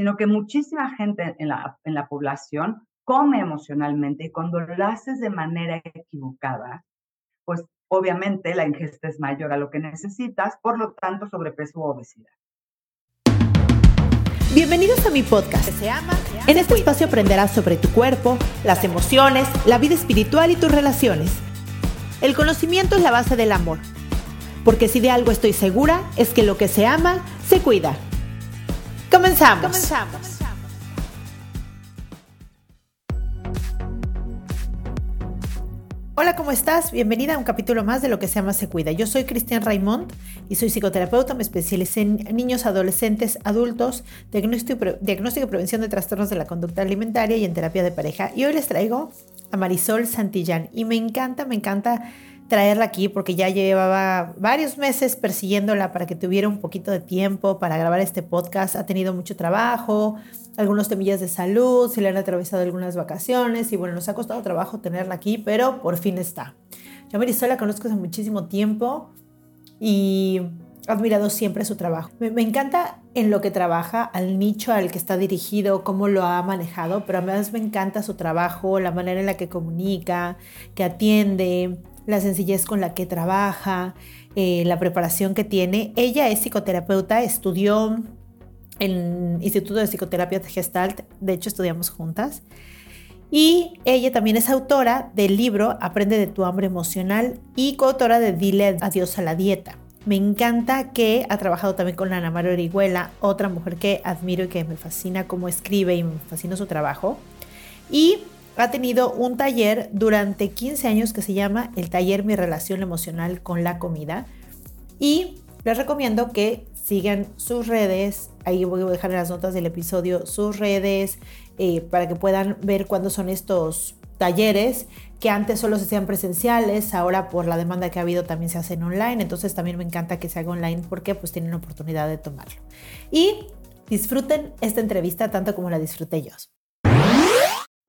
Sino que muchísima gente en la, en la población come emocionalmente y cuando lo haces de manera equivocada, pues obviamente la ingesta es mayor a lo que necesitas, por lo tanto sobrepeso o obesidad. Bienvenidos a mi podcast. En este espacio aprenderás sobre tu cuerpo, las emociones, la vida espiritual y tus relaciones. El conocimiento es la base del amor porque si de algo estoy segura es que lo que se ama, se cuida. Comenzamos. Comenzamos. Hola, ¿cómo estás? Bienvenida a un capítulo más de Lo que se ama se cuida. Yo soy Cristian Raimond y soy psicoterapeuta, me especialicé en niños, adolescentes, adultos, diagnóstico, diagnóstico y prevención de trastornos de la conducta alimentaria y en terapia de pareja. Y hoy les traigo a Marisol Santillán y me encanta, me encanta traerla aquí porque ya llevaba varios meses persiguiéndola para que tuviera un poquito de tiempo para grabar este podcast. Ha tenido mucho trabajo, algunos temillas de salud, se le han atravesado algunas vacaciones y bueno, nos ha costado trabajo tenerla aquí, pero por fin está. Yo a Marisol la conozco hace muchísimo tiempo y he admirado siempre su trabajo. Me, me, encanta en lo que trabaja, al nicho al que está dirigido, cómo lo ha manejado, pero además me encanta su trabajo, la manera en la que comunica, que atiende, la sencillez con la que trabaja, eh, la preparación que tiene. Ella es psicoterapeuta, estudió en Instituto de Psicoterapia de Gestalt, de hecho estudiamos juntas. Y ella también es autora del libro Aprende de tu hambre emocional y coautora de Dile adiós a la dieta. Me encanta que ha trabajado también con Ana María Orihuela, otra mujer que admiro y que me fascina cómo escribe y me fascina su trabajo. Y ha tenido un taller durante 15 años que se llama el taller Mi relación emocional con la comida. Y les recomiendo que sigan sus redes, ahí voy a dejar en las notas del episodio sus redes eh, para que puedan ver cuándo son estos talleres que antes solo se hacían presenciales, ahora por la demanda que ha habido también se hacen online, entonces también me encanta que se haga online porque pues tienen oportunidad de tomarlo. Y disfruten esta entrevista tanto como la disfruté yo.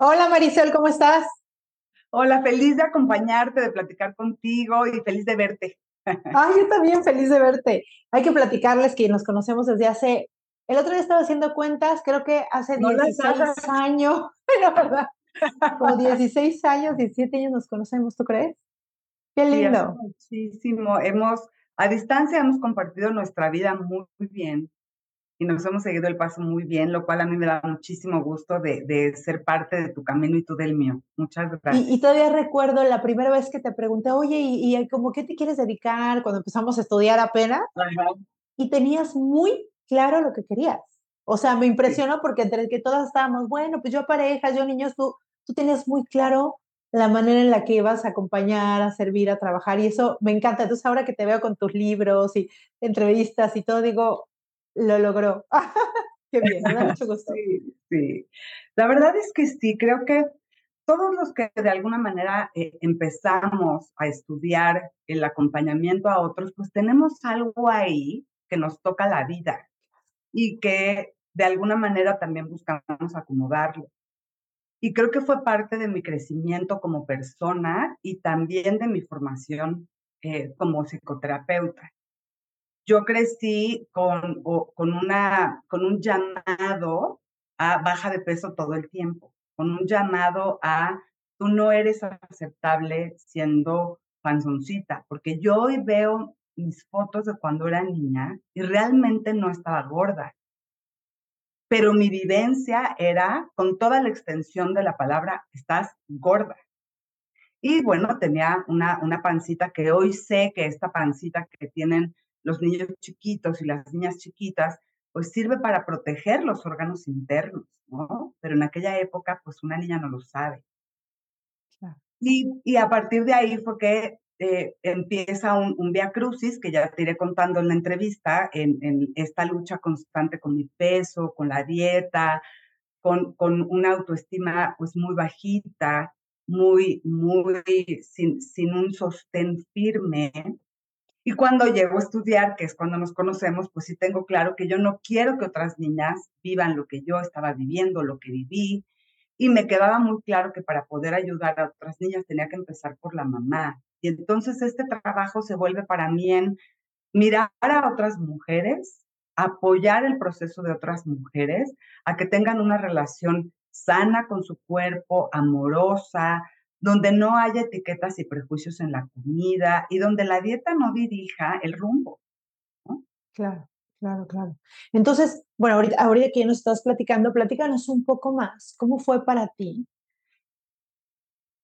Hola Marisol, ¿cómo estás? Hola, feliz de acompañarte, de platicar contigo y feliz de verte. Ay, yo también feliz de verte. Hay que platicarles que nos conocemos desde hace, el otro día estaba haciendo cuentas, creo que hace 16 años, la verdad, como 16 años, 17 años nos conocemos, ¿tú crees? Qué lindo. Sí, muchísimo. Hemos, a distancia hemos compartido nuestra vida muy, muy bien y nos hemos seguido el paso muy bien, lo cual a mí me da muchísimo gusto de, ser parte de tu camino y tú del mío. Muchas gracias. Y, todavía recuerdo la primera vez que te pregunté, oye, ¿y, y como qué te quieres dedicar cuando empezamos a estudiar apenas? Y tenías muy claro lo que querías. O sea, me impresionó porque entre que todas estábamos, bueno, pues yo parejas, yo niños, tú, tú tenías muy claro la manera en la que ibas a acompañar, a servir, a trabajar y eso me encanta. Entonces ahora que te veo con tus libros y entrevistas y todo, digo, lo logró. Qué bien, me da mucho gusto. Sí, sí. La verdad es que sí, creo que todos los que de alguna manera eh, empezamos a estudiar el acompañamiento a otros, pues tenemos algo ahí que nos toca la vida y que de alguna manera también buscamos acomodarlo. Y creo que fue parte de mi crecimiento como persona y también de mi formación eh, como psicoterapeuta yo crecí con, con, una, con un llamado a baja de peso todo el tiempo, con un llamado a tú no eres aceptable siendo panzoncita, porque yo hoy veo mis fotos de cuando era niña y realmente no estaba gorda. Pero mi vivencia era con toda la extensión de la palabra, estás gorda. Y bueno, tenía una, una pancita que hoy sé que esta pancita que tienen los niños chiquitos y las niñas chiquitas, pues sirve para proteger los órganos internos, ¿no? Pero en aquella época, pues una niña no lo sabe. Y, y, a partir de ahí fue que eh, empieza un, un via crucis que ya te iré contando en la entrevista, en, en, esta lucha constante con mi peso, con la dieta, con, con una autoestima pues muy bajita, muy, muy sin, sin un sostén firme. Y cuando llego a estudiar, que es cuando nos conocemos, pues sí tengo claro que yo no quiero que otras niñas vivan lo que yo estaba viviendo, lo que viví. Y me quedaba muy claro que para poder ayudar a otras niñas tenía que empezar por la mamá. Y entonces este trabajo se vuelve para mí en mirar a otras mujeres, apoyar el proceso de otras mujeres, a que tengan una relación sana con su cuerpo, amorosa, donde no haya etiquetas y prejuicios en la comida y donde la dieta no dirija el rumbo. Claro, claro, claro. Entonces, bueno, ahorita, ahorita que nos estás platicando, platícanos un poco más. ¿Cómo fue para ti?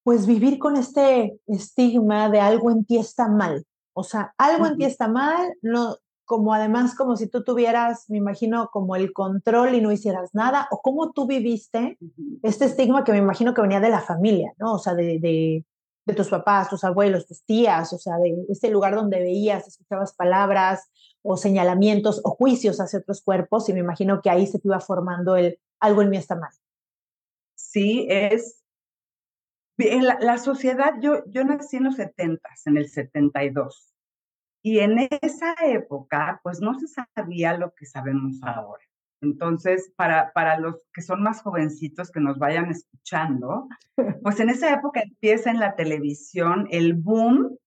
Pues vivir con este estigma de algo en ti está mal. O sea, algo en ti está mal, no, como además como si tú tuvieras, me imagino, como el control y no hicieras nada, o cómo tú viviste este estigma que me imagino que venía de la familia, ¿no? O sea, de, de, de tus papás, tus abuelos, tus tías, o sea, de este lugar donde veías, escuchabas palabras o señalamientos o juicios hacia otros cuerpos y me imagino que ahí se te iba formando el algo en mí está mal. Sí, es... En la, la sociedad, yo, yo nací en los 70, en el 72. Y en esa época, pues no se sabía lo que sabemos ahora. Entonces, para, para los que son más jovencitos que nos vayan escuchando, pues en esa época empieza en la televisión el boom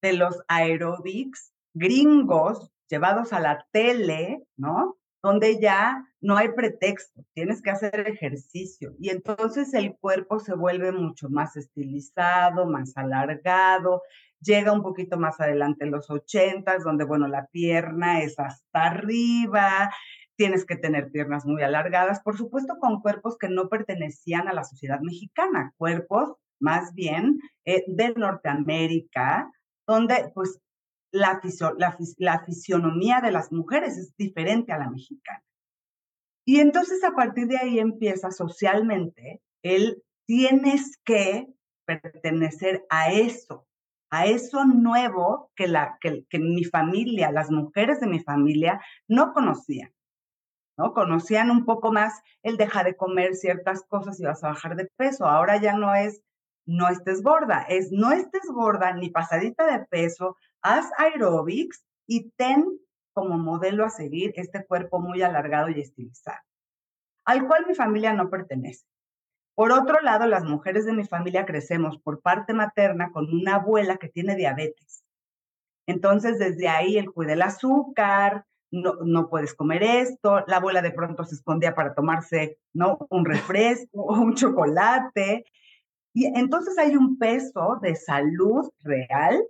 de los aerobics gringos llevados a la tele, ¿no? Donde ya no hay pretexto, tienes que hacer ejercicio. Y entonces el cuerpo se vuelve mucho más estilizado, más alargado, llega un poquito más adelante en los ochentas, donde, bueno, la pierna es hasta arriba, tienes que tener piernas muy alargadas, por supuesto con cuerpos que no pertenecían a la sociedad mexicana, cuerpos más bien eh, de Norteamérica, donde pues la, la, la fisionomía de las mujeres es diferente a la mexicana. Y entonces a partir de ahí empieza socialmente el tienes que pertenecer a eso, a eso nuevo que, la, que, mi familia, las mujeres de mi familia no conocían. ¿no? Conocían un poco más el dejar de comer ciertas cosas y vas a bajar de peso. Ahora ya no es no estés gorda, es no estés gorda ni pasadita de peso, haz aerobics y ten como modelo a seguir este cuerpo muy alargado y estilizado, al cual mi familia no pertenece. Por otro lado, las mujeres de mi familia crecemos por parte materna con una abuela que tiene diabetes. Entonces, desde ahí el cuide el azúcar, no, no puedes comer esto, la abuela de pronto se escondía para tomarse ¿no? un refresco o un chocolate. Y entonces hay un peso de salud real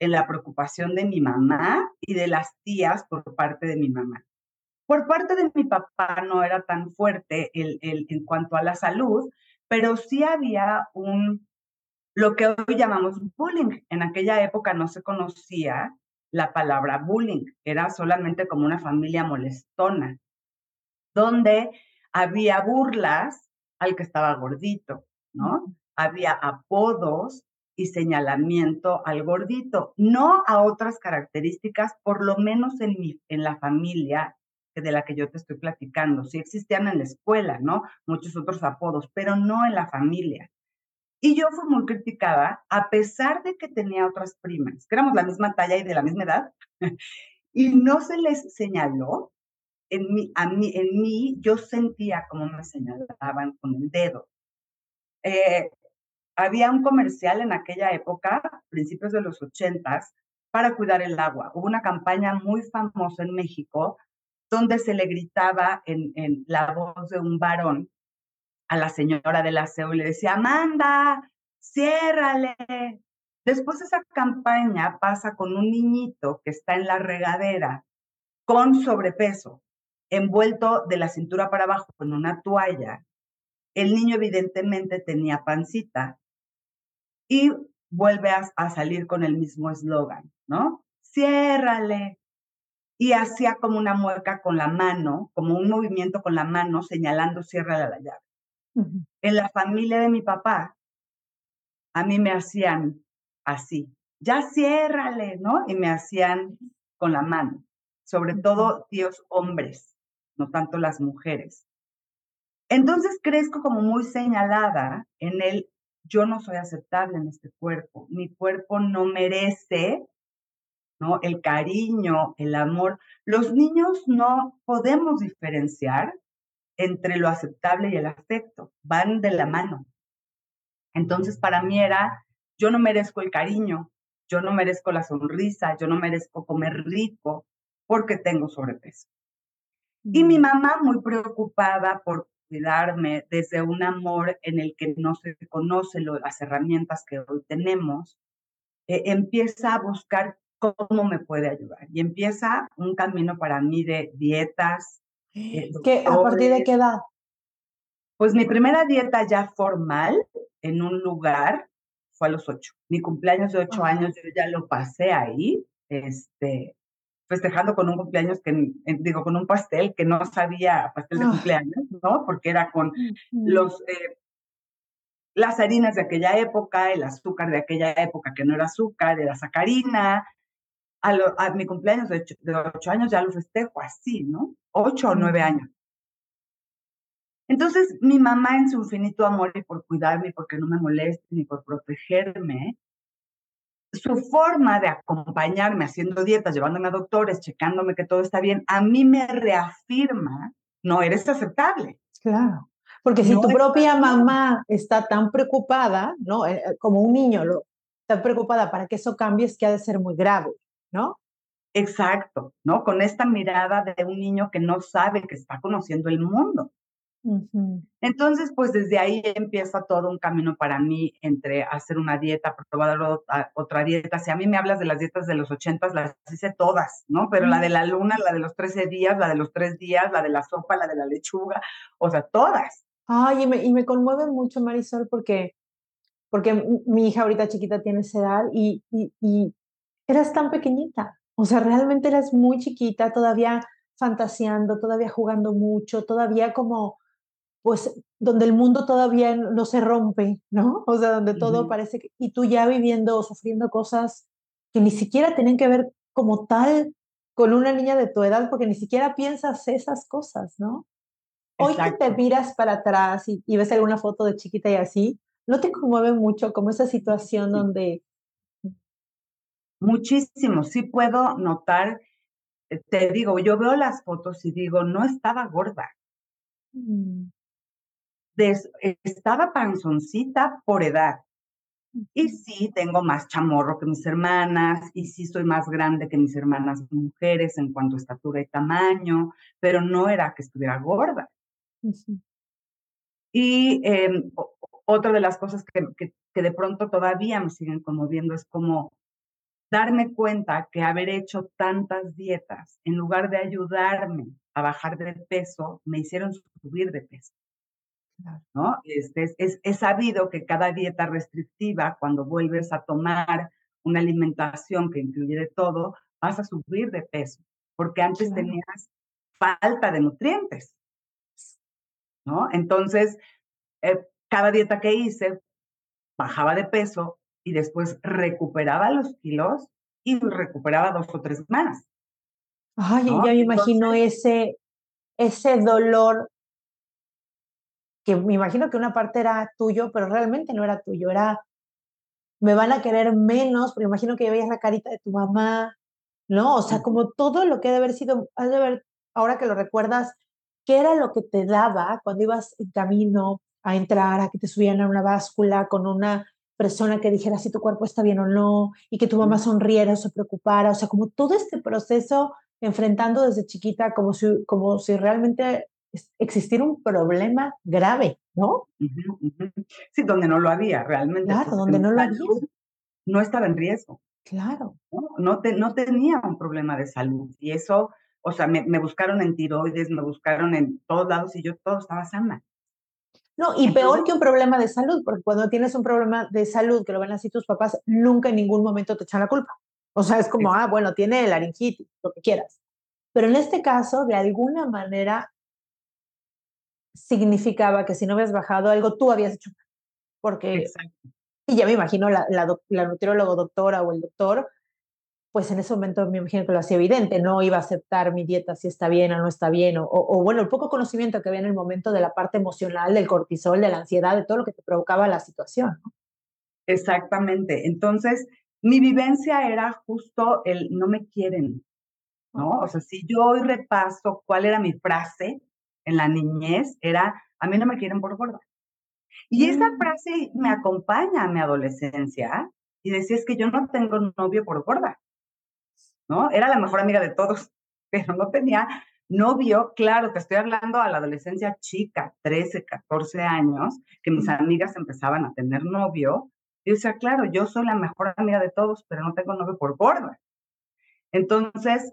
en la preocupación de mi mamá y de las tías por parte de mi mamá. Por parte de mi papá no era tan fuerte en cuanto a la salud, pero sí había un, lo que hoy llamamos bullying. En aquella época no se conocía la palabra bullying, era solamente como una familia molestona, donde había burlas al que estaba gordito, ¿no? Había apodos y señalamiento al gordito, no a otras características, por lo menos en, mi, en la familia de la que yo te estoy platicando. Sí existían en la escuela, ¿no? Muchos otros apodos, pero no en la familia. Y yo fui muy criticada, a pesar de que tenía otras primas, que éramos la misma talla y de la misma edad, y no se les señaló. En mí, a mí, en mí, yo sentía como me señalaban con el dedo. Eh, había un comercial en aquella época, principios de los ochentas, para cuidar el agua. Hubo una campaña muy famosa en México donde se le gritaba en, la voz de un varón a la señora del aseo y le decía, Amanda, ciérrale. Después esa campaña pasa con un niñito que está en la regadera con sobrepeso, envuelto de la cintura para abajo con una toalla. El niño evidentemente tenía pancita y vuelve a, a salir con el mismo eslogan, ¿no? Ciérrale, y hacía como una mueca con la mano, como un movimiento con la mano señalando cierra la llave. Uh -huh. En la familia de mi papá, a mí me hacían así, ya ciérrale, ¿no? Y me hacían con la mano, sobre todo tíos hombres, no tanto las mujeres. Entonces crezco como muy señalada en el yo no soy aceptable en este cuerpo, mi cuerpo no merece ¿no? El cariño, el amor. Los niños no podemos diferenciar entre lo aceptable y el afecto, van de la mano. Entonces, para mí era, yo no merezco el cariño, yo no merezco la sonrisa, yo no merezco comer rico porque tengo sobrepeso. Y mi mm. mamá muy preocupada por cuidarme desde un amor en el que no se conocen las herramientas que hoy tenemos, eh, empieza a buscar cómo me puede ayudar. Y empieza un camino para mí de dietas. Eh, ¿Qué, ¿A partir de qué edad? Pues mi primera dieta ya formal en un lugar fue a los ocho. Mi cumpleaños de ocho años yo ya lo pasé ahí, este, festejando con un cumpleaños que, digo, con un pastel que no sabía pastel de ah. cumpleaños, ¿no? Porque era con los, eh, las harinas de aquella época, el azúcar de aquella época que no era azúcar, era sacarina, a, mi cumpleaños de ocho, años ya lo festejo así, ¿no? Ocho o nueve años. Entonces, mi mamá en su infinito amor y por cuidarme, y porque no me moleste, ni por protegerme, su forma de acompañarme haciendo dietas, llevándome a doctores, checándome que todo está bien, a mí me reafirma, no eres aceptable. Claro. Porque si tu propia mamá está tan preocupada, ¿no? Eh, eh, como un niño lo, está preocupada para que eso cambie, es que ha de ser muy grave. ¿No? Exacto, ¿no? Con esta mirada de un niño que no sabe que está conociendo el mundo. Entonces, pues desde ahí empieza todo un camino para mí entre hacer una dieta, probar otra dieta. Si a mí me hablas de las dietas de los ochentas, las hice todas, ¿no? Pero la de la luna, la de los 13 días, la de los tres días, la de la sopa, la de la lechuga, o sea, todas. Ay, y me, y me conmueve mucho, Marisol, porque, porque mi hija ahorita chiquita tiene esa edad y, y eras tan pequeñita, o sea, realmente eras muy chiquita, todavía fantaseando, todavía jugando mucho, todavía como, pues, donde el mundo todavía no se rompe, ¿no? O sea, donde todo parece que, y tú ya viviendo o sufriendo cosas que ni siquiera tienen que ver como tal con una niña de tu edad, porque ni siquiera piensas esas cosas, ¿no? Hoy que te miras para atrás y, y, ves alguna foto de chiquita y así, ¿no te conmueve mucho como esa situación donde Muchísimo, sí puedo notar, eh, te digo, yo veo las fotos y digo, no estaba gorda. Mm. estaba panzoncita por edad. Y sí, tengo más chamorro que mis hermanas, y sí soy más grande que mis hermanas mujeres en cuanto a estatura y tamaño, pero no era que estuviera gorda. Y em, otra de las cosas que, que, de pronto todavía me siguen conmoviendo es como darme cuenta que haber hecho tantas dietas, en lugar de ayudarme a bajar de peso, me hicieron subir de peso. ¿no? Este, es, es, sabido que cada dieta restrictiva, cuando vuelves a tomar una alimentación que incluye de todo, vas a subir de peso, porque antes tenías falta de nutrientes. ¿no? Entonces, eh, cada dieta que hice, bajaba de peso, y después recuperaba los kilos y recuperaba dos o tres más. Ay, ya me imagino ese, ese dolor que me imagino que una parte era tuyo, pero realmente no era tuyo, era me van a querer menos, porque imagino que veías la carita de tu mamá, ¿no? O sea, como todo lo que debe haber sido, has de ver, ahora que lo recuerdas, ¿qué era lo que te daba cuando ibas en camino a entrar, a que te subían a una báscula con una persona que dijera si tu cuerpo está bien o no, y que tu mamá sonriera o se preocupara, o sea, como todo este proceso enfrentando desde chiquita como si, como si realmente existiera un problema grave, ¿no? Sí, donde no lo había realmente. Claro, donde no lo había. No estaba en riesgo. Claro. No, no, no tenía un problema de salud y eso, o sea, me, me buscaron en tiroides, me buscaron en todos lados y yo todo estaba sana. No, y peor que un problema de salud, porque cuando tienes un problema de salud que lo ven así tus papás, nunca en ningún momento te echan la culpa. O sea, es como, ah, bueno, tiene laringitis, lo que quieras. Pero en este caso, de alguna manera, significaba que si no habías bajado algo, tú habías hecho. Porque Y ya me imagino la, la, la nutriólogo doctora o el doctor, pues en ese momento me imagino que lo hacía evidente, no iba a aceptar mi dieta si está bien o no está bien, o, o, bueno, el poco conocimiento que había en el momento de la parte emocional, del cortisol, de la ansiedad, de todo lo que te provocaba la situación. Exactamente. Entonces, mi vivencia era justo el no me quieren, ¿no? O sea, si yo hoy repaso cuál era mi frase en la niñez, era, a mí no me quieren por gorda. Y esa mm. frase me acompaña a mi adolescencia y decía, es que yo no tengo novio por gorda, ¿no? Era la mejor amiga de todos, pero no tenía novio, claro, te estoy hablando a la adolescencia chica, 13, 14 años, que mis amigas empezaban a tener novio. Y decía, claro, yo soy la mejor amiga de todos, pero no tengo novio por gorda. Entonces,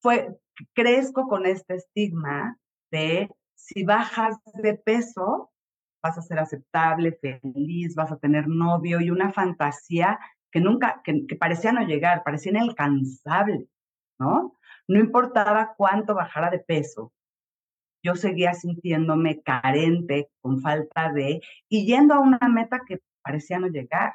fue, crezco con este estigma de si bajas de peso, vas a ser aceptable, feliz, vas a tener novio y una fantasía que nunca, que, que parecía no llegar, parecía inalcanzable, ¿no? No importaba cuánto bajara de peso, yo seguía sintiéndome carente, con falta de, y yendo a una meta que parecía no llegar.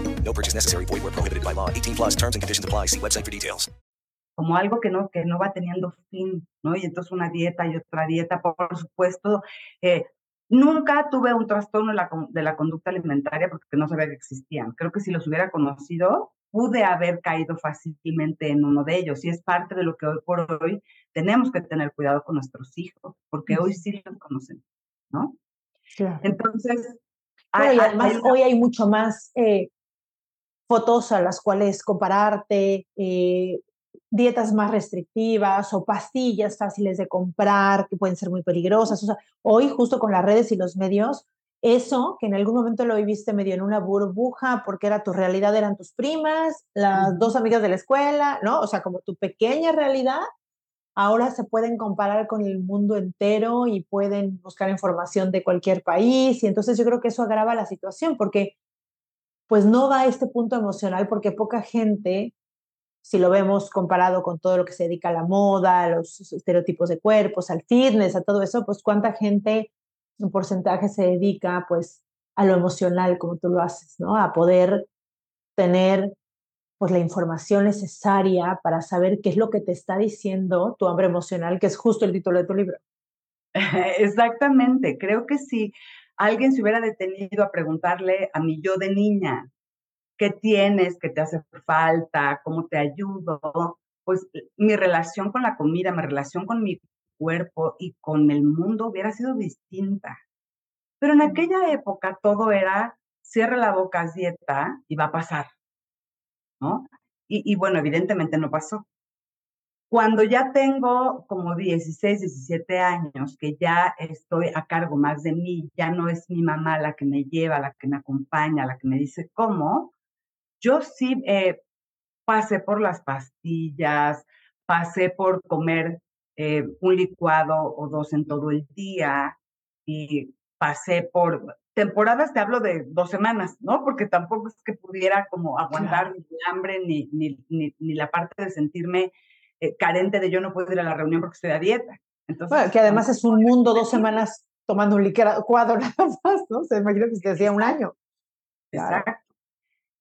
No purchase necessary. Void where prohibited by law. 18 plus terms and conditions apply. See website for details. Como algo que no, que no va teniendo fin, ¿no? Y entonces una dieta y otra dieta, por supuesto. Eh, nunca tuve un trastorno de la, de la conducta alimentaria porque no sabía que existían. Creo que si los hubiera conocido, pude haber caído fácilmente en uno de ellos. Y es parte de lo que hoy por hoy tenemos que tener cuidado con nuestros hijos, porque hoy sí los conocen, ¿no? Claro. Entonces, hay, además hoy hay mucho más eh, fotos a las cuales compararte, eh, dietas más restrictivas o pastillas fáciles de comprar que pueden ser muy peligrosas. O sea, hoy justo con las redes y los medios, eso que en algún momento lo viviste medio en una burbuja porque era tu realidad, eran tus primas, las dos amigas de la escuela, ¿no? O sea, como tu pequeña realidad, ahora se pueden comparar con el mundo entero y pueden buscar información de cualquier país. Y entonces yo creo que eso agrava la situación porque pues no va a este punto emocional porque poca gente, si lo vemos comparado con todo lo que se dedica a la moda, a los estereotipos de cuerpos, al fitness, a todo eso, pues cuánta gente en porcentaje se dedica pues a lo emocional como tú lo haces, ¿no? A poder tener pues la información necesaria para saber qué es lo que te está diciendo tu hambre emocional, que es justo el título de tu libro. Exactamente, creo que sí alguien se hubiera detenido a preguntarle a mi yo de niña, ¿qué tienes? ¿Qué te hace falta? ¿Cómo te ayudo? Pues eh, mi relación con la comida, mi relación con mi cuerpo y con el mundo hubiera sido distinta. Pero en aquella época todo era, cierra la boca, dieta y va a pasar, ¿no? Y, y bueno, evidentemente no pasó. Cuando ya tengo como 16, 17 años, que ya estoy a cargo más de mí, ya no es mi mamá la que me lleva, la que me acompaña, la que me dice cómo, yo sí eh, pasé por las pastillas, pasé por comer eh, un licuado o dos en todo el día y pasé por temporadas, te hablo de dos semanas, ¿no? Porque tampoco es que pudiera como aguantar ni hambre ni, ni, ni la parte de sentirme eh, carente de yo no puedo ir a la reunión porque estoy a dieta. Entonces, bueno, que además es un mundo dos semanas tomando un licuado nada más, ¿no? Se imagina que se decía un año. Exacto.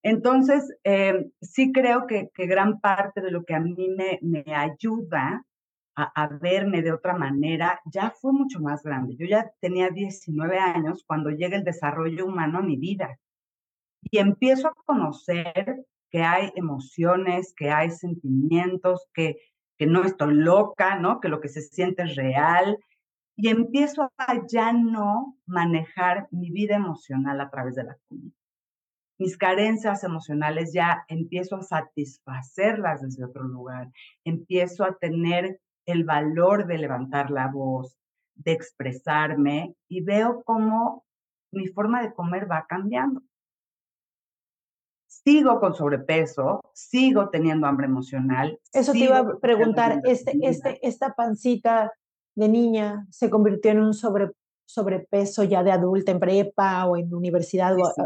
Entonces, eh, sí creo que, que, gran parte de lo que a mí me, me ayuda a, a, verme de otra manera ya fue mucho más grande. Yo ya tenía 19 años cuando llega el desarrollo humano a mi vida y empiezo a conocer que hay emociones, que hay sentimientos, que, que no estoy loca, ¿no? Que lo que se siente es real. Y empiezo a ya no manejar mi vida emocional a través de la comida. Mis carencias emocionales ya empiezo a satisfacerlas desde otro lugar. Empiezo a tener el valor de levantar la voz, de expresarme y veo cómo mi forma de comer va cambiando sigo con sobrepeso, sigo teniendo hambre emocional. Eso te iba a preguntar, este, este, esta pancita de niña se convirtió en un sobre, sobrepeso ya de adulta, en prepa o en universidad. Sí, sí.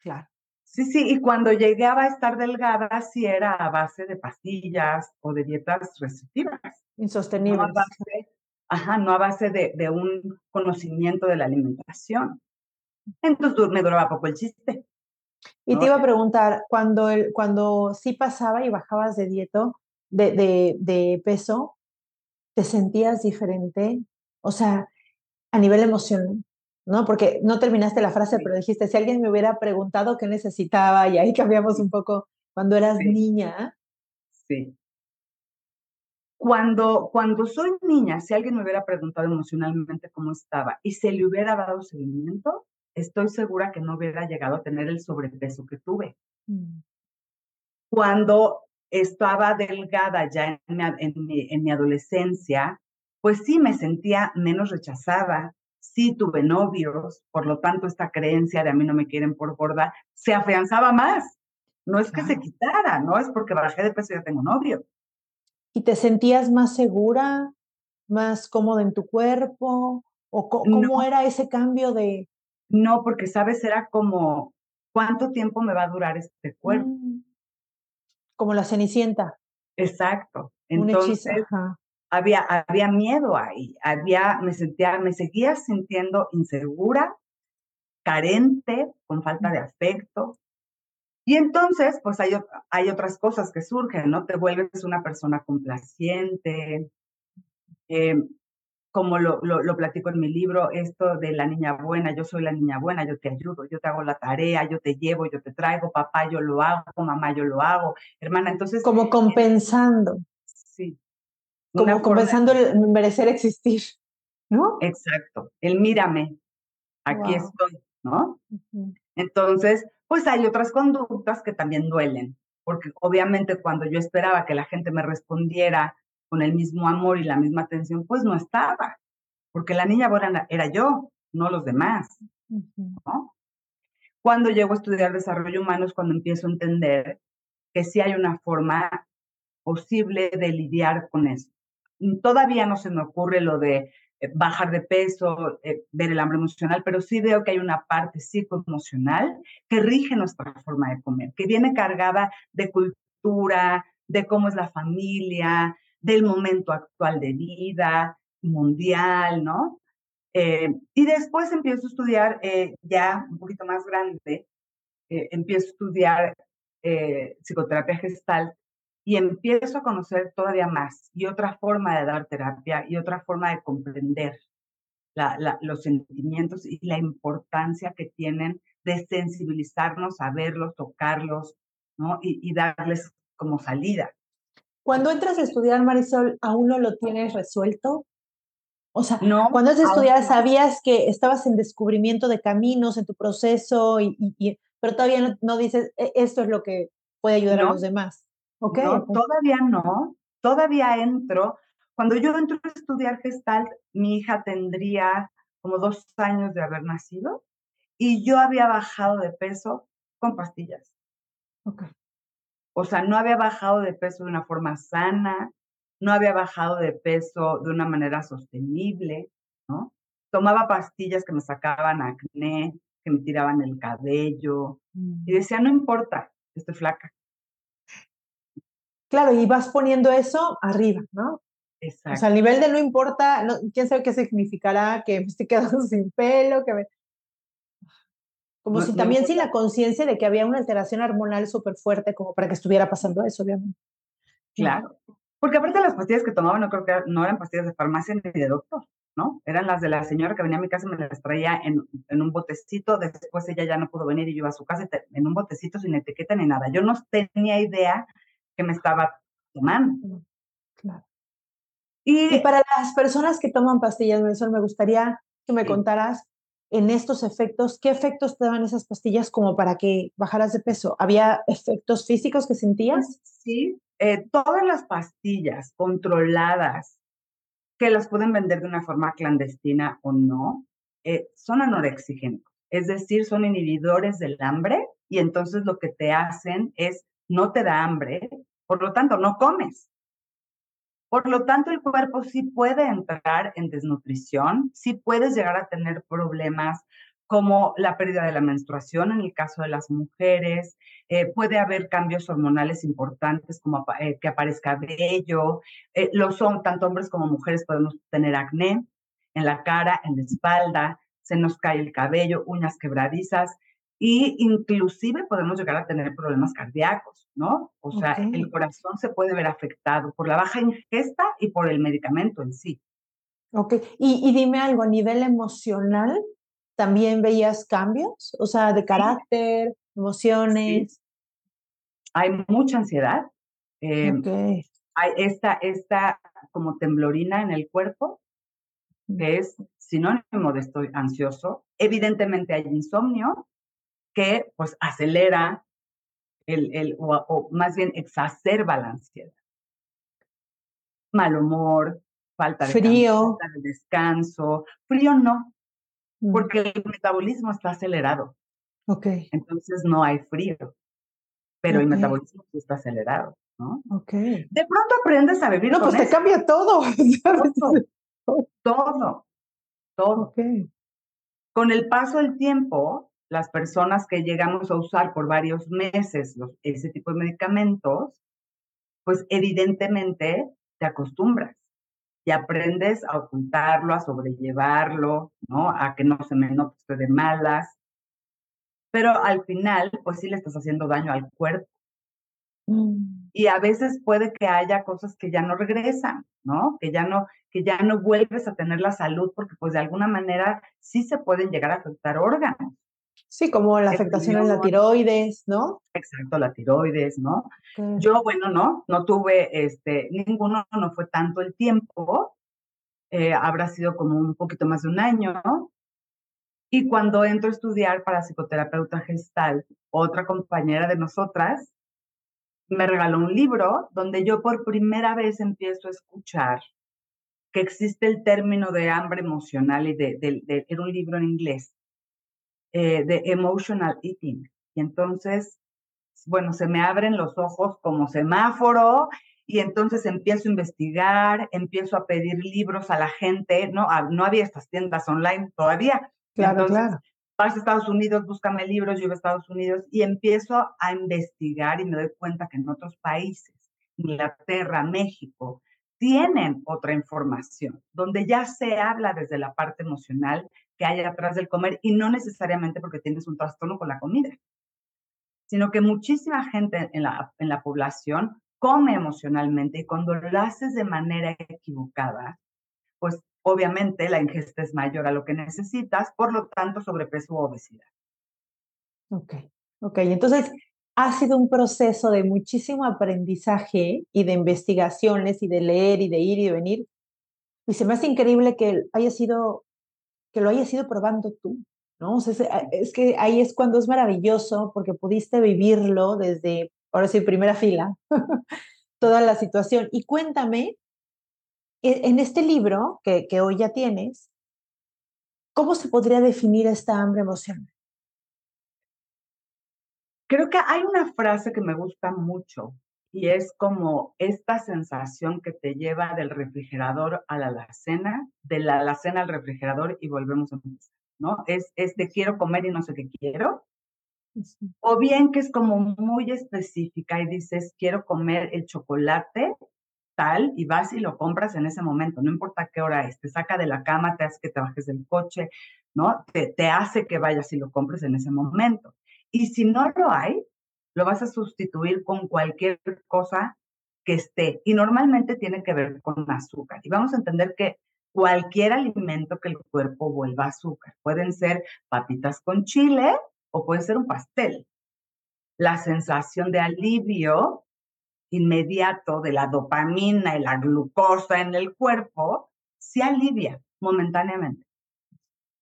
Claro. Sí, sí, y cuando llegué a estar delgada, sí era a base de pastillas o de dietas restrictivas. Insostenibles. No a base, ajá, no a base de, de un conocimiento de la alimentación. Entonces me duraba poco el chiste. Y te iba a preguntar, cuando, el, cuando sí pasaba y bajabas de dieto, de, de, de, peso, ¿te sentías diferente? O sea, a nivel emocional, ¿no? Porque no terminaste la frase, sí. pero dijiste, si alguien me hubiera preguntado qué necesitaba, y ahí cambiamos un poco, cuando eras sí. niña. Sí. Cuando, cuando soy niña, si alguien me hubiera preguntado emocionalmente cómo estaba y se le hubiera dado seguimiento, estoy segura que no hubiera llegado a tener el sobrepeso que tuve. Mm. Cuando estaba delgada ya en mi, en, mi, en mi, adolescencia, pues sí me sentía menos rechazada, sí tuve novios, por lo tanto esta creencia de a mí no me quieren por gorda se afianzaba más. No es claro. que se quitara, no es porque bajé de peso y ya tengo novio. ¿Y te sentías más segura, más cómoda en tu cuerpo? ¿O cómo no. era ese cambio de, no, porque, ¿sabes? Era como, ¿cuánto tiempo me va a durar este cuerpo? Mm. Como la cenicienta. Exacto. Entonces, había, había miedo ahí, había, me sentía, me seguía sintiendo insegura, carente, con falta de afecto. Y entonces, pues hay, hay otras cosas que surgen, ¿no? Te vuelves una persona complaciente, eh, como lo, lo, lo, platico en mi libro, esto de la niña buena, yo soy la niña buena, yo te ayudo, yo te hago la tarea, yo te llevo, yo te traigo, papá, yo lo hago, mamá, yo lo hago, hermana, entonces... Como compensando. Sí. Como compensando de... el merecer existir, ¿no? Exacto, el mírame, aquí wow. estoy, ¿no? Uh -huh. Entonces, pues hay otras conductas que también duelen, porque obviamente cuando yo esperaba que la gente me respondiera con el mismo amor y la misma atención, pues no estaba, porque la niña buena era yo, no los demás. Uh -huh. ¿no? Cuando llego a estudiar desarrollo humano es cuando empiezo a entender que sí hay una forma posible de lidiar con eso. Todavía no se me ocurre lo de eh, bajar de peso, eh, ver el hambre emocional, pero sí veo que hay una parte psicoemocional que rige nuestra forma de comer, que viene cargada de cultura, de cómo es la familia, del momento actual de vida, mundial, ¿no? Eh, y después empiezo a estudiar, eh, ya un poquito más grande, eh, empiezo a estudiar psicoterapia gestal y empiezo a conocer todavía más y otra forma de dar terapia y otra forma de comprender los sentimientos y la importancia que tienen de sensibilizarnos a verlos, tocarlos, ¿no? Y darles como salida. Cuando entras a estudiar, Marisol, ¿aún no lo tienes resuelto? O sea, no, cuando entras a estudiar, ¿sabías que estabas en descubrimiento de caminos en tu proceso, y, y, y pero todavía no, no, dices, esto es lo que puede ayudar no, a los demás? ¿Okay? No, todavía no, todavía entro. Cuando yo entro a estudiar Gestalt, mi hija tendría como dos años de haber nacido y yo había bajado de peso con pastillas. Okay. O sea, no había bajado de peso de una forma sana, no había bajado de peso de una manera sostenible, ¿no? Tomaba pastillas que me sacaban acné, que me tiraban el cabello, mm. y decía, no importa, estoy flaca. Claro, y vas poniendo eso arriba, ¿no? Exacto. O sea, al nivel de no importa, no, quién sabe qué significará, que me estoy quedando sin pelo, que me... Como no, si también no, sin la conciencia de que había una alteración hormonal súper fuerte como para que estuviera pasando eso, obviamente. Claro. Porque aparte las pastillas que tomaba no creo que no eran pastillas de farmacia ni de doctor, ¿no? Eran las de la señora que venía a mi casa y me las traía en, en un botecito, después ella ya no pudo venir y yo iba a su casa en un botecito sin etiqueta ni nada. Yo no tenía idea que me estaba tomando. Claro. Y, para las personas que toman pastillas, Marisol, me gustaría que me contaras en estos efectos, ¿qué efectos te daban esas pastillas como para que bajaras de peso? ¿Había efectos físicos que sentías? Sí, eh, todas las pastillas controladas que las pueden vender de una forma clandestina o no, eh, son anorexigénicos, es decir, son inhibidores del hambre y entonces lo que te hacen es no te da hambre, por lo tanto no comes. Por lo tanto, el cuerpo sí puede entrar en desnutrición, sí puedes llegar a tener problemas como la pérdida de la menstruación en el caso de las mujeres, eh, puede haber cambios hormonales importantes como eh, que aparezca vello, eh, lo son tanto hombres como mujeres podemos tener acné en la cara, en la espalda, se nos cae el cabello, uñas quebradizas y inclusive podemos llegar a tener problemas cardíacos, ¿no? O sea, el corazón se puede ver afectado por la baja ingesta y por el medicamento en sí. Ok, y, dime algo, a nivel emocional, ¿también veías cambios? O sea, de carácter, emociones. Hay mucha ansiedad. Eh, Hay esta, esta como temblorina en el cuerpo, que es sinónimo de estoy ansioso. Evidentemente hay insomnio, que pues acelera el, el o, más bien exacerba la ansiedad. Mal humor, falta de, frío. de descanso. Frío no, mm. porque el metabolismo está acelerado. Ok. Entonces no hay frío, pero el metabolismo está acelerado, ¿no? Ok. De pronto aprendes a vivir no, pues te cambia todo. Todo, todo. todo. Okay. Con el paso del tiempo, las personas que llegamos a usar por varios meses ese tipo de medicamentos, pues evidentemente te acostumbras y aprendes a ocultarlo, a sobrellevarlo, ¿no? A que no se me note de malas. Pero al final, pues sí le estás haciendo daño al cuerpo. Mm. Y a veces puede que haya cosas que ya no regresan, ¿no? Que ya no, que ya no vuelves a tener la salud porque pues de alguna manera sí se pueden llegar a afectar órganos. Sí, como la afectación en la tiroides, ¿no? Exacto, la tiroides, ¿no? Yo, bueno, no, no tuve, este, ninguno, no fue tanto el tiempo, eh, habrá sido como un poquito más de un año, Y cuando entro a estudiar para psicoterapeuta gestal, otra compañera de nosotras me regaló un libro donde yo por primera vez empiezo a escuchar que existe el término de hambre emocional y de, de era un libro en inglés eh, de emotional eating. Y entonces, bueno, se me abren los ojos como semáforo y entonces empiezo a investigar, empiezo a pedir libros a la gente, no, ah, no había estas tiendas online todavía. Claro, claro. Vas a Estados Unidos, búscame libros, yo voy a Estados Unidos y empiezo a investigar y me doy cuenta que en otros países, Inglaterra, México, tienen otra información, donde ya se habla desde la parte emocional que hay atrás del comer y no necesariamente porque tienes un trastorno con la comida, sino que muchísima gente en la, en la población come emocionalmente y cuando lo haces de manera equivocada, pues obviamente la ingesta es mayor a lo que necesitas, por lo tanto sobrepeso u obesidad. Ok, ok, entonces ha sido un proceso de muchísimo aprendizaje y de investigaciones y de leer y de ir y de venir. Y se me hace increíble que haya sido que lo hayas ido probando tú, ¿no? es, que ahí es cuando es maravilloso porque pudiste vivirlo desde, ahora sí, primera fila, toda la situación. Y cuéntame, e, en este libro que, que hoy ya tienes, ¿cómo se podría definir esta hambre emocional? Creo que hay una frase que me gusta mucho y es como esta sensación que te lleva del refrigerador a la alacena, de la alacena al refrigerador y volvemos a empezar, ¿no? Es, es de quiero comer y no sé qué quiero. O bien que es como muy específica y dices, quiero comer el chocolate tal y vas y lo compras en ese momento, no importa qué hora es, te saca de la cama, te hace que te bajes del coche, ¿no? Te, te hace que vayas y lo compres en ese momento. Y si no lo hay, lo vas a sustituir con cualquier cosa que esté. Y normalmente tiene que ver con azúcar. Y vamos a entender que cualquier alimento que el cuerpo vuelva azúcar. Pueden ser papitas con chile o puede ser un pastel. La sensación de alivio inmediato de la dopamina y la glucosa en el cuerpo se alivia momentáneamente.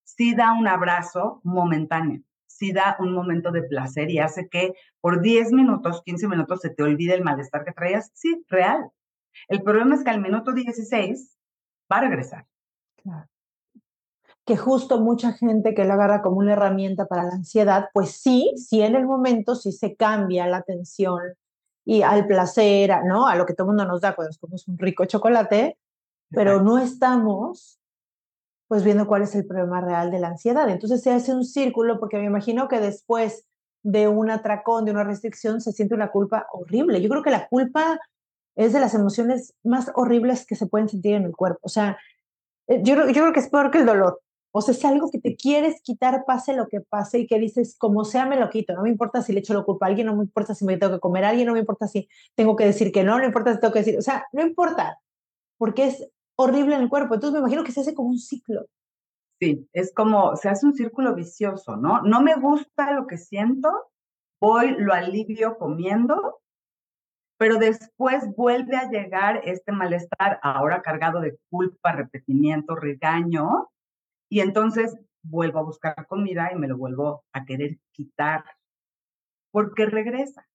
Sí da un abrazo momentáneo, sí da un momento de placer y hace que por 10 minutos, 15 minutos se te olvide el malestar que traías. Sí, real. El problema es que al minuto 16 va a regresar. Claro. Que justo mucha gente que lo agarra como una herramienta para la ansiedad, pues sí, sí en el momento sí se cambia la atención y al placer, ¿no? A lo que todo el mundo nos da cuando comemos un rico chocolate, pero no estamos pues viendo cuál es el problema real de la ansiedad. Entonces se hace un círculo porque me imagino que después de un atracón, de una restricción, se siente una culpa horrible. Yo creo que la culpa es de las emociones más horribles que se pueden sentir en el cuerpo. O sea, eh, yo, yo creo que es peor que el dolor. O sea, es algo que te quieres quitar, pase lo que pase, y que dices, como sea, me lo quito. No me importa si le echo la culpa a alguien, no me importa si me tengo que comer a alguien, no me importa si tengo que decir que no, no importa si tengo que decir, o sea, no importa, porque es horrible en el cuerpo. Entonces me imagino que se hace como un ciclo. Sí, es como, se hace un círculo vicioso, ¿no? No me gusta lo que siento, voy, lo alivio comiendo, pero después vuelve a llegar este malestar, ahora cargado de culpa, repetimiento, regaño, y entonces vuelvo a buscar comida y me lo vuelvo a querer quitar, porque regresa.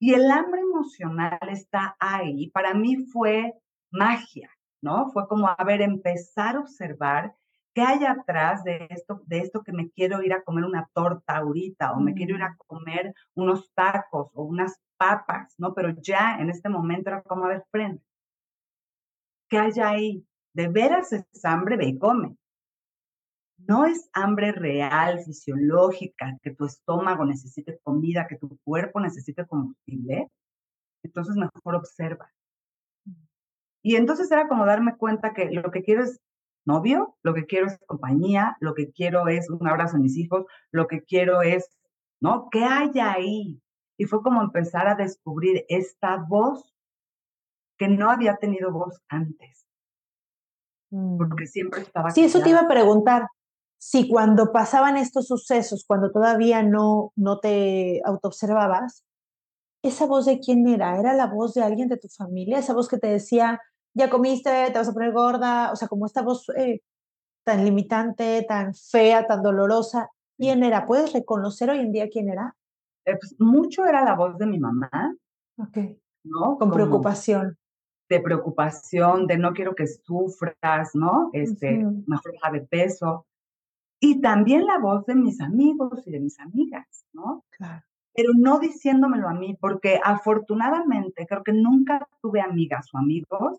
Y el hambre emocional está ahí. Para mí fue magia, ¿no? Fue como, a ver, empezar a observar qué hay atrás de esto, de esto que me quiero ir a comer una torta ahorita, o me quiero ir a mm. comer unos tacos o unas papas, ¿no? Pero ya en este momento era como, a ver, frente. ¿Qué hay ahí? De veras es hambre, ve y come no es hambre real, fisiológica, que tu estómago necesite comida, que tu cuerpo necesite combustible, entonces mejor observa. Y entonces era como darme cuenta que lo que quiero es novio, lo que quiero es compañía, lo que quiero es un abrazo a mis hijos, lo que quiero es, ¿no? ¿Qué hay ahí? Y fue como empezar a descubrir esta voz que no había tenido voz antes. Porque mm. siempre estaba. Sí, eso te iba a preguntar si cuando pasaban estos sucesos, cuando todavía no, no te autoobservabas, esa voz de quién era? ¿Era la voz de alguien de tu familia? Esa voz que te decía, ya comiste, te vas a poner gorda, o sea, como esta voz eh, tan limitante, tan fea, tan dolorosa. ¿Quién era? ¿Puedes reconocer hoy en día quién era? Eh, pues, mucho era la voz de mi mamá. Ok. ¿No? Con preocupación. De preocupación, de no quiero que sufras, ¿no? Este, mejor baja de peso y también la voz de mis amigos y de mis amigas, ¿no? Claro. Pero no diciéndomelo a mí, porque afortunadamente creo que nunca tuve amigas o amigos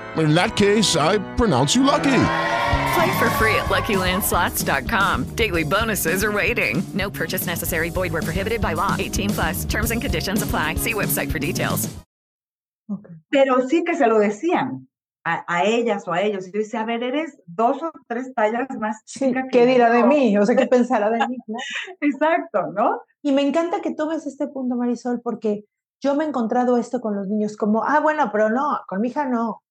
In that case, I pronounce you lucky. Play for free at LuckyLandSlots.com. Daily bonuses are waiting. No purchase necessary. Void where prohibited by law. 18 plus. Terms and conditions apply. See website for details. Pero sí que se lo decían. a, a, ellas o a ellos. Y yo decía, a ver, eres dos o tres tallas más chica. ¿Qué dirá de mí? O sea, ¿qué pensará de mí? Exacto, ¿no? Y me encanta que tomes este punto, Marisol, porque yo me he encontrado esto con los niños como, ah, bueno, pero no, con mi hija no.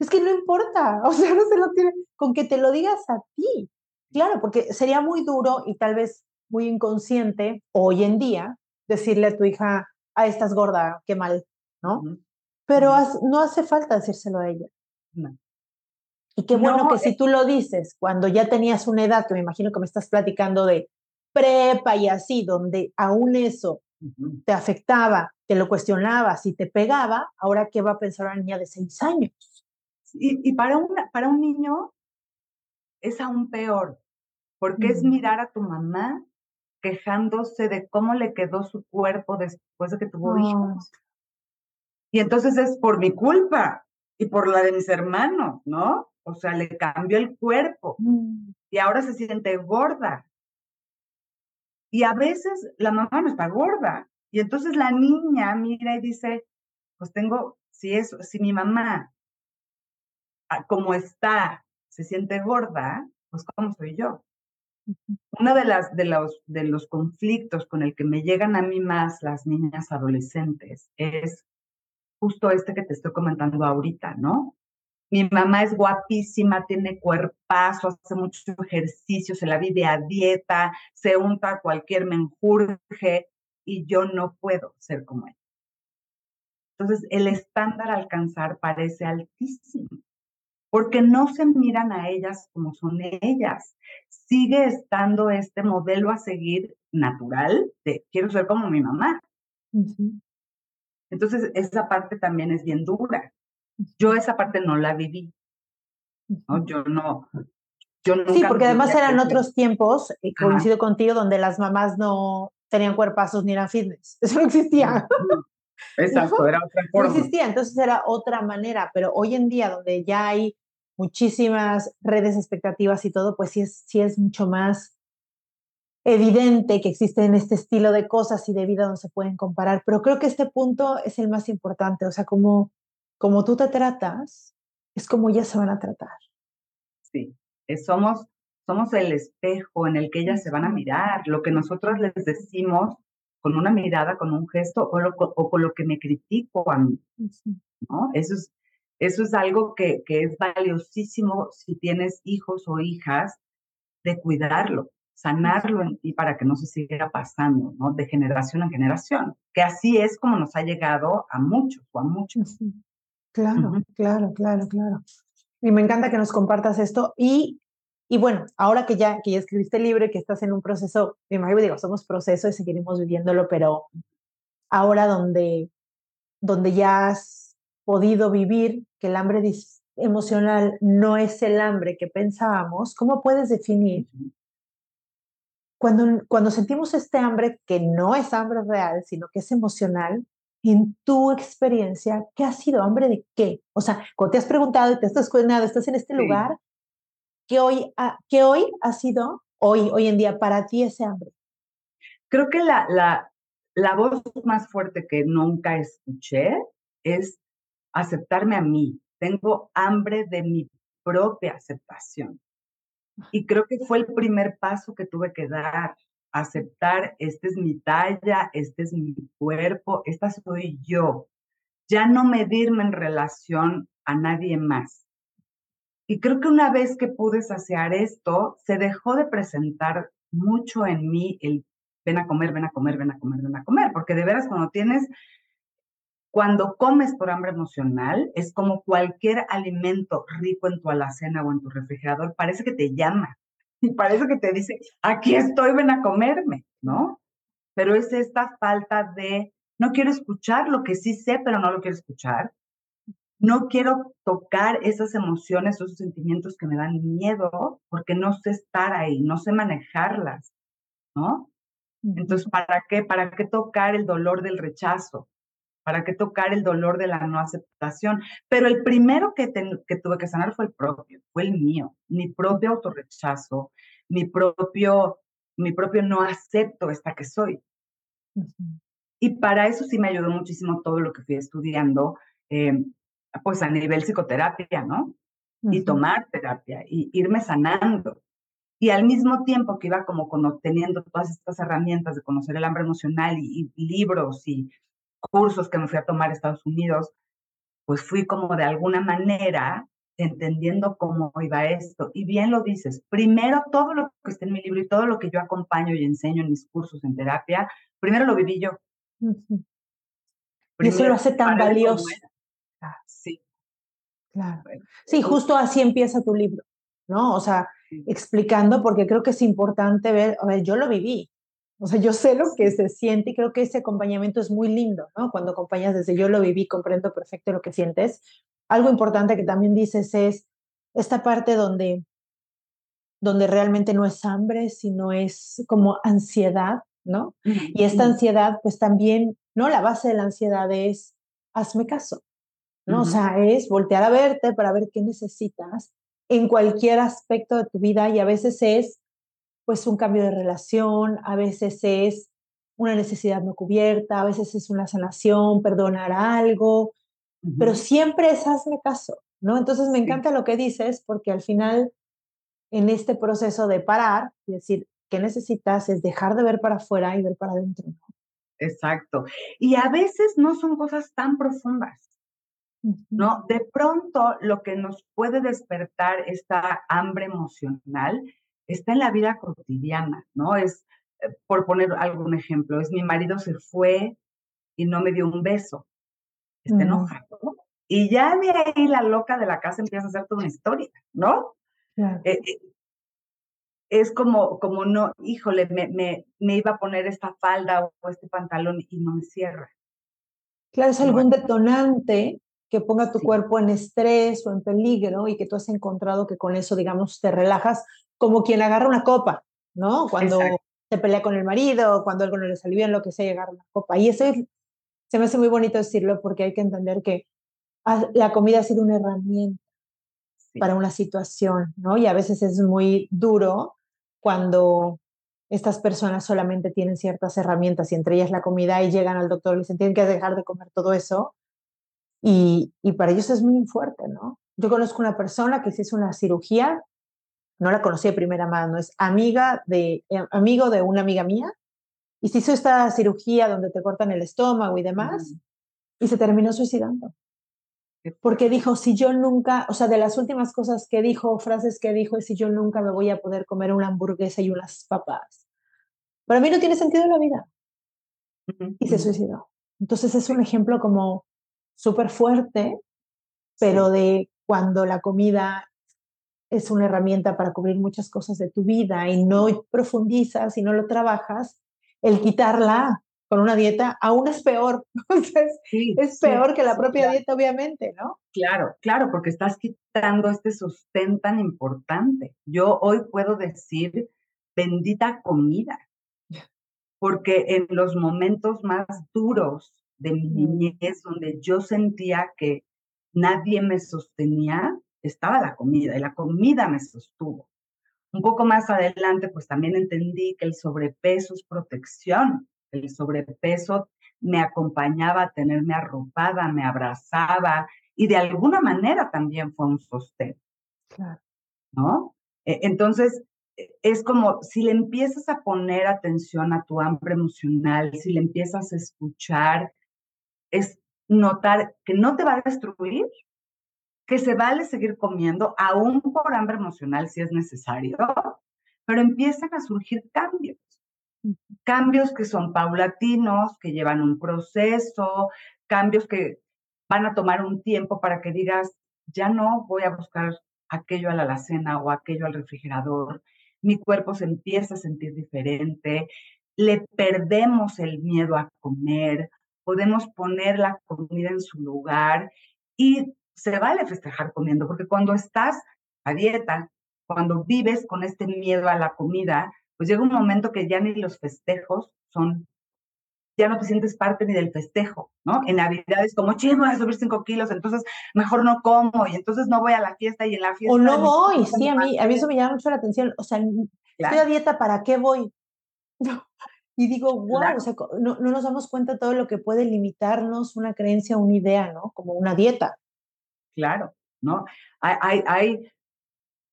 Es que no importa, o sea, no se lo tiene, con que te lo digas a ti. Claro, porque sería muy duro y tal vez muy inconsciente hoy en día decirle a tu hija, ah, estás gorda, qué mal, ¿no? Pero no hace falta decírselo a ella. Y qué bueno que si tú lo dices cuando ya tenías una edad, que me imagino que me estás platicando de prepa y así, donde aún eso te afectaba, te lo cuestionaba, si te pegaba, ahora qué va a pensar una niña de seis años. Y, y para, una, para un niño es aún peor, porque es mirar a tu mamá quejándose de cómo le quedó su cuerpo después de que tuvo hijos. Y entonces es por mi culpa y por la de mis hermanos, ¿no? O sea, le cambió el cuerpo Mm. y ahora se siente gorda. Y a veces la mamá no está gorda. Y entonces la niña mira y dice, pues tengo, si es, si mi mamá, como está, se siente gorda, pues ¿cómo soy yo? Uno de, las, de, los, de los conflictos con el que me llegan a mí más las niñas adolescentes es justo este que te estoy comentando ahorita, ¿no? Mi mamá es guapísima, tiene cuerpazo, hace mucho ejercicio, se la vive a dieta, se unta cualquier menjurje y yo no puedo ser como ella. Entonces, el estándar a alcanzar parece altísimo, porque no se miran a ellas como son ellas. Sigue estando este modelo a seguir natural de quiero ser como mi mamá. Entonces, esa parte también es bien dura. Yo esa parte no la viví. ¿no? Yo no. Yo nunca Sí, porque además eran aquel- otros tiempos, y Ajá. coincido contigo, donde las mamás no tenían cuerpazos ni eran fitness. Eso no existía. Exacto, ¿no? era otra No forma. existía, entonces era otra manera, pero hoy en día donde ya hay muchísimas redes expectativas y todo, pues sí es, sí es mucho más evidente que existen este estilo de cosas y de vida donde se pueden comparar, pero creo que este punto es el más importante, o sea, como, como tú te tratas, es como ellas se van a tratar. Sí, somos, somos el espejo en el que ellas se van a mirar, lo que nosotros les decimos con una mirada, con un gesto o, lo- o con lo que me critico a mí, ¿no? Eso es, eso es algo que, que es valiosísimo si tienes hijos o hijas, de cuidarlo, sanarlo en ti para que no se siga pasando, ¿no? De generación en generación, que así es como nos ha llegado a muchos o a muchos. Claro, claro, claro, claro. Y me encanta que nos compartas esto. Y, y bueno, ahora que ya, que ya escribiste el libro y que estás en un proceso, me imagino, digo, somos proceso y seguiremos viviéndolo, pero ahora donde, donde ya has podido vivir que el hambre emocional no es el hambre que pensábamos, ¿cómo puedes definir cuando, cuando sentimos este hambre que no es hambre real, sino que es emocional, en tu experiencia, ¿qué ha sido hambre de qué? O sea, cuando te has preguntado y te estás cuestionado, estás en este lugar, ¿qué hoy, ha, ¿qué hoy ha sido, hoy, hoy en día, para ti ese hambre? Creo que la, la, la voz más fuerte que nunca escuché es aceptarme a mí. Tengo hambre de mi propia aceptación. Y creo que fue el primer paso que tuve que dar, aceptar, esta es mi talla, este es mi cuerpo, esta soy yo. Ya no medirme en relación a nadie más. Y creo que una vez que pude saciar esto, se dejó de presentar mucho en mí el ven a comer, ven a comer, ven a comer, ven a comer, porque de veras cuando tienes, cuando comes por hambre emocional, es como cualquier alimento rico en tu alacena o en tu refrigerador, parece que te llama y parece que te dice, aquí estoy, ven a comerme, ¿no? Pero es esta falta de, no quiero escuchar lo que sí sé, pero no lo quiero escuchar. No quiero tocar esas emociones, esos sentimientos que me dan miedo, porque no sé estar ahí, no sé manejarlas, ¿no? Entonces, ¿para qué? ¿Para qué tocar el dolor del rechazo? ¿Para qué tocar el dolor de la no aceptación? Pero el primero que, ten- que tuve que sanar fue el propio, fue el mío, mi propio autorrechazo, mi propio, mi propio no acepto esta que soy. Y para eso sí me ayudó muchísimo todo lo que fui estudiando, eh, pues a nivel psicoterapia, ¿no? Y tomar terapia, y irme sanando. Y al mismo tiempo que iba como con- obteniendo todas estas herramientas de conocer el hambre emocional y, y libros y cursos que me fui a tomar a Estados Unidos, pues fui como de alguna manera entendiendo cómo iba esto. Y bien lo dices, primero todo lo que está en mi libro y todo lo que yo acompaño y enseño en mis cursos en terapia, primero lo viví yo. Y eso lo hace tan valioso. era. Sí. Claro. Sí, justo así empieza tu libro, ¿no? O sea, explicando, porque creo que es importante ver, a ver, yo lo viví, O sea, yo sé lo que se siente y creo que ese acompañamiento es muy lindo, ¿no? Cuando acompañas desde yo lo viví, comprendo perfecto lo que sientes. Algo importante que también dices es esta parte donde, donde realmente no es hambre, sino es como ansiedad, ¿no? Y esta ansiedad, pues también, ¿no? La base de la ansiedad es, hazme caso, ¿no? O sea, es voltear a verte para ver qué necesitas en cualquier aspecto de tu vida y a veces es pues un cambio de relación, a veces es una necesidad no cubierta, a veces es una sanación, perdonar algo, pero siempre es hazme caso, ¿no? Entonces me encanta lo que dices porque al final en este proceso de parar y decir, ¿qué necesitas? Es dejar de ver para afuera y ver para adentro. Exacto. Y a veces no son cosas tan profundas, ¿no? De pronto lo que nos puede despertar esta hambre emocional está en la vida cotidiana, ¿no? Es, eh, por poner algún ejemplo, es mi marido se fue y no me dio un beso. Está enojado. Y ya de ahí la loca de la casa empieza a hacer toda una historia, ¿no? Eh, eh, es como, como no, híjole, me, me, me, iba a poner esta falda o este pantalón y no me cierra. Claro, es algún detonante que ponga tu cuerpo en estrés o en peligro y que tú has encontrado que con eso, digamos, te relajas como quien agarra una copa, ¿no? Cuando se pelea con el marido, cuando algo no le salió bien, lo que sea, agarra una copa. Y eso se me hace muy bonito decirlo porque hay que entender que la comida ha sido una herramienta para una situación, ¿no? Y a veces es muy duro cuando estas personas solamente tienen ciertas herramientas y entre ellas la comida y llegan al doctor y dicen tienen que dejar de comer todo eso y, y para ellos es muy fuerte, ¿no? Yo conozco una persona que se hizo una cirugía no la conocí de primera mano, es amiga de, eh, amigo de una amiga mía, y se hizo esta cirugía donde te cortan el estómago y demás, y se terminó suicidando. Porque dijo, si yo nunca, o sea, de las últimas cosas que dijo, frases que dijo, es si yo nunca me voy a poder comer una hamburguesa y unas papas. Para mí no tiene sentido la vida. Y se suicidó. Entonces es un ejemplo como súper fuerte, pero de cuando la comida es una herramienta para cubrir muchas cosas de tu vida y no profundizas y no lo trabajas, el quitarla con una dieta aún es peor. Entonces, es peor que la propia dieta, obviamente, ¿no? Claro, claro, porque estás quitando este sostén tan importante. Yo hoy puedo decir bendita comida, porque en los momentos más duros de mi niñez, donde yo sentía que nadie me sostenía, estaba la comida y la comida me sostuvo. Un poco más adelante, pues también entendí que el sobrepeso es protección. El sobrepeso me acompañaba a tenerme arropada, me abrazaba y de alguna manera también fue un sostén. Claro. ¿No? E, entonces, e, es como si le empiezas a poner atención a tu hambre emocional, si le empiezas a escuchar, es notar que no te va a destruir, que se vale seguir comiendo, aún por hambre emocional si es necesario, pero empiezan a surgir cambios. Cambios que son paulatinos, que llevan un proceso, cambios que van a tomar un tiempo para que digas, ya no voy a buscar aquello a la alacena o aquello al refrigerador. Mi cuerpo se empieza a sentir diferente, le perdemos el miedo a comer, podemos poner la comida en su lugar y se vale festejar comiendo, porque cuando estás a dieta, cuando vives con este miedo a la comida, pues llega un momento que ya ni los festejos son, ya no te sientes parte ni del festejo, ¿no? En Navidad es como, che, voy a subir cinco kilos, entonces mejor no como y entonces no voy a la fiesta y en la fiesta... O no voy, sí, a mí, a mí eso me llama mucho la atención, o sea, estoy a dieta, ¿para qué voy? Y digo, wow, o sea, no, no, nos damos cuenta todo lo que puede limitarnos una creencia, una idea, ¿no? Como una dieta claro, ¿no? Hay, hay,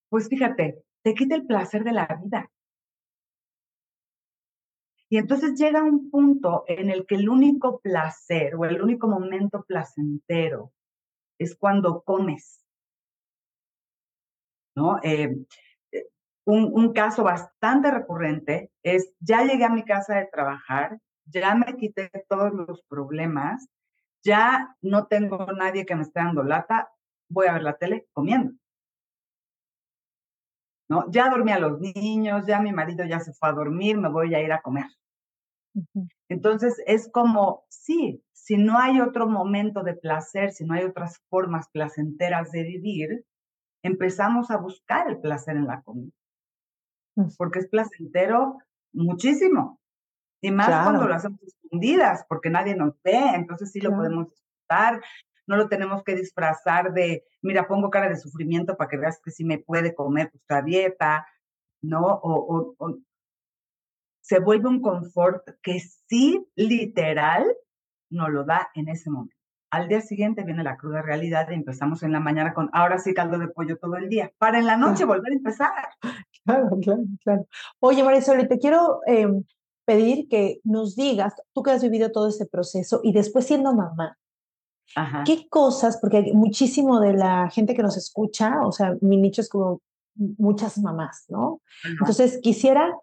pues fíjate, te quita el placer de la vida. Y entonces llega un punto en el que el único placer o el único momento placentero es cuando comes. ¿No? Eh, un, un, caso bastante recurrente es, ya llegué a mi casa de trabajar, ya me quité todos los problemas, ya no tengo nadie que me esté dando lata, voy a ver la tele comiendo. ¿No? Ya dormí a los niños, ya mi marido ya se fue a dormir, me voy a ir a comer. Entonces es como, sí, si no hay otro momento de placer, si no hay otras formas placenteras de vivir, empezamos a buscar el placer en la comida. Porque es placentero muchísimo. Y más cuando lo hacemos escondidas, porque nadie nos ve, entonces sí lo podemos disfrutar. No lo tenemos que disfrazar de, mira, pongo cara de sufrimiento para que veas que sí me puede comer nuestra dieta, ¿no? O, o, se vuelve un confort que sí, literal, nos lo da en ese momento. Al día siguiente viene la cruda realidad y empezamos en la mañana con, ahora sí caldo de pollo todo el día, para en la noche volver a empezar. Claro, claro, claro. Oye, Marisol, te quiero em, pedir que nos digas, tú que has vivido todo ese proceso y después siendo mamá, ¿qué cosas, porque hay muchísimo de la gente que nos escucha, o sea, mi nicho es como muchas mamás, ¿no? Entonces, quisiera,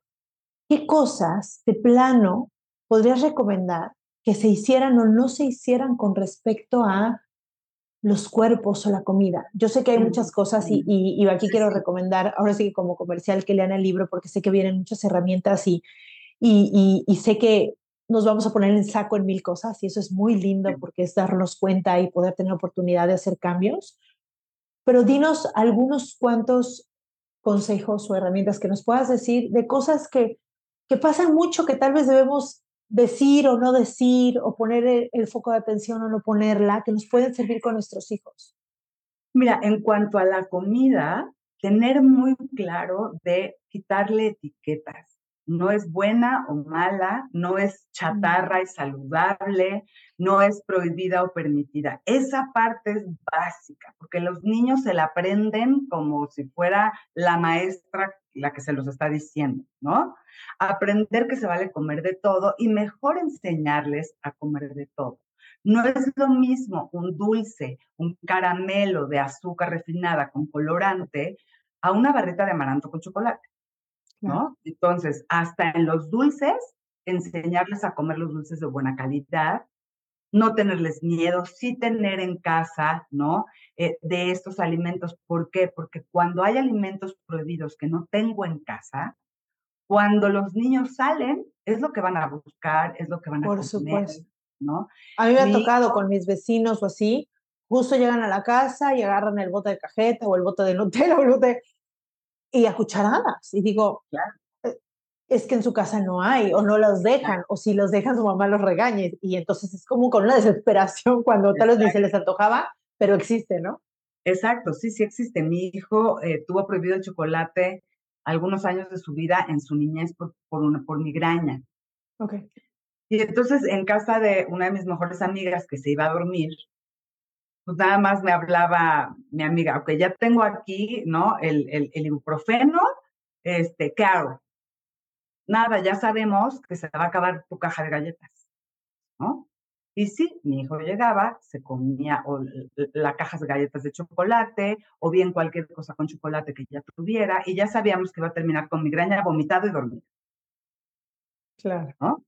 ¿qué cosas de plano podrías recomendar que se hicieran o no se hicieran con respecto a los cuerpos o la comida. Yo sé que hay muchas cosas y, y, aquí quiero recomendar, ahora sí que como comercial, que lean el libro porque sé que vienen muchas herramientas y, y, y, sé que nos vamos a poner en saco en mil cosas y eso es muy lindo porque es darnos cuenta y poder tener oportunidad de hacer cambios. Pero dinos algunos cuantos consejos o herramientas que nos puedas decir de cosas que, que pasan mucho, que tal vez debemos decir o no decir, o poner el, foco de atención o no ponerla, que nos pueden servir con nuestros hijos? Mira, en cuanto a la comida, tener muy claro de quitarle etiquetas no es buena o mala, no es chatarra y saludable, no es prohibida o permitida. Esa parte es básica, porque los niños se la aprenden como si fuera la maestra la que se los está diciendo, ¿no? Aprender que se vale comer de todo y mejor enseñarles a comer de todo. No es lo mismo un dulce, un caramelo de azúcar refinada con colorante a una barrita de amaranto con chocolate. ¿No? Entonces, hasta en los dulces, enseñarles a comer los dulces de buena calidad, no tenerles miedo, sí tener en casa, ¿no? Eh, de estos alimentos. ¿Por qué? Porque cuando hay alimentos prohibidos que no tengo en casa, cuando los niños salen, es lo que van a buscar, es lo que van a Por supuesto. ¿no? A mí me ha tocado con mis vecinos o así, justo llegan a la casa y agarran el bote de cajeta o el bote de Nutella o el bote y a cucharadas. Y digo, eh, es que en su casa no hay, o no los dejan, o si los dejan, su mamá los regaña. Y entonces es como con una desesperación cuando tal vez se les antojaba, pero existe, ¿no? Exacto, sí, sí existe. Mi hijo eh, tuvo prohibido el chocolate algunos años de su vida en su niñez por, por, una, por migraña. Ok. Y entonces en casa de una de mis mejores amigas que se iba a dormir, pues nada más me hablaba mi amiga, ok, ya tengo aquí, ¿no? El, el, el ibuprofeno, este, ¿qué hago? Nada, ya sabemos que se va a acabar tu caja de galletas, ¿no? Y sí, mi hijo llegaba, se comía o la caja de galletas de chocolate o bien cualquier cosa con chocolate que ya tuviera y ya sabíamos que iba a terminar con migraña, vomitado y dormido. Claro. ¿no?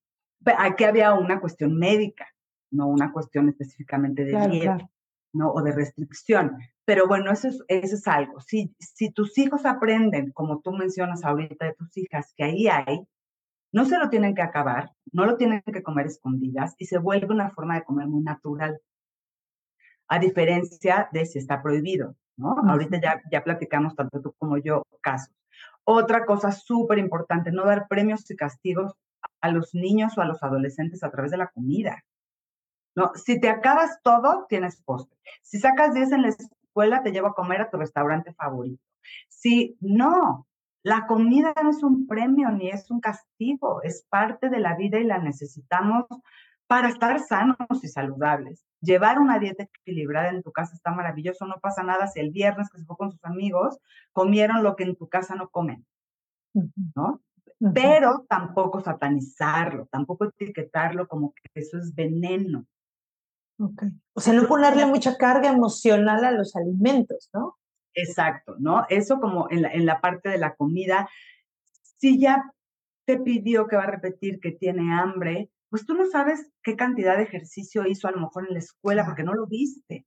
Aquí había una cuestión médica, no una cuestión específicamente de claro, dieta. Claro. ¿No? O de restricción. Pero bueno, eso es, eso es algo. Si, si tus hijos aprenden, como tú mencionas ahorita de tus hijas, que ahí hay, no se lo tienen que acabar, no lo tienen que comer escondidas y se vuelve una forma de comer muy natural. A diferencia de si está prohibido, ¿no? Ahorita ya, ya platicamos tanto tú como yo casos. Otra cosa súper importante, no dar premios y castigos a los niños o a los adolescentes a través de la comida. No, si te acabas todo, tienes postre. Si sacas 10 en la escuela, te llevo a comer a tu restaurante favorito. Si no, la comida no es un premio ni es un castigo, es parte de la vida y la necesitamos para estar sanos y saludables. Llevar una dieta equilibrada en tu casa está maravilloso, no pasa nada si el viernes que se fue con sus amigos comieron lo que en tu casa no comen, ¿no? Pero tampoco satanizarlo, tampoco etiquetarlo como que eso es veneno. Okay. O sea, no ponerle mucha carga emocional a los alimentos, ¿no? Exacto, ¿no? Eso como en la, en la parte de la comida, si ya te pidió que va a repetir que tiene hambre, pues tú no sabes qué cantidad de ejercicio hizo a lo mejor en la escuela porque no lo viste.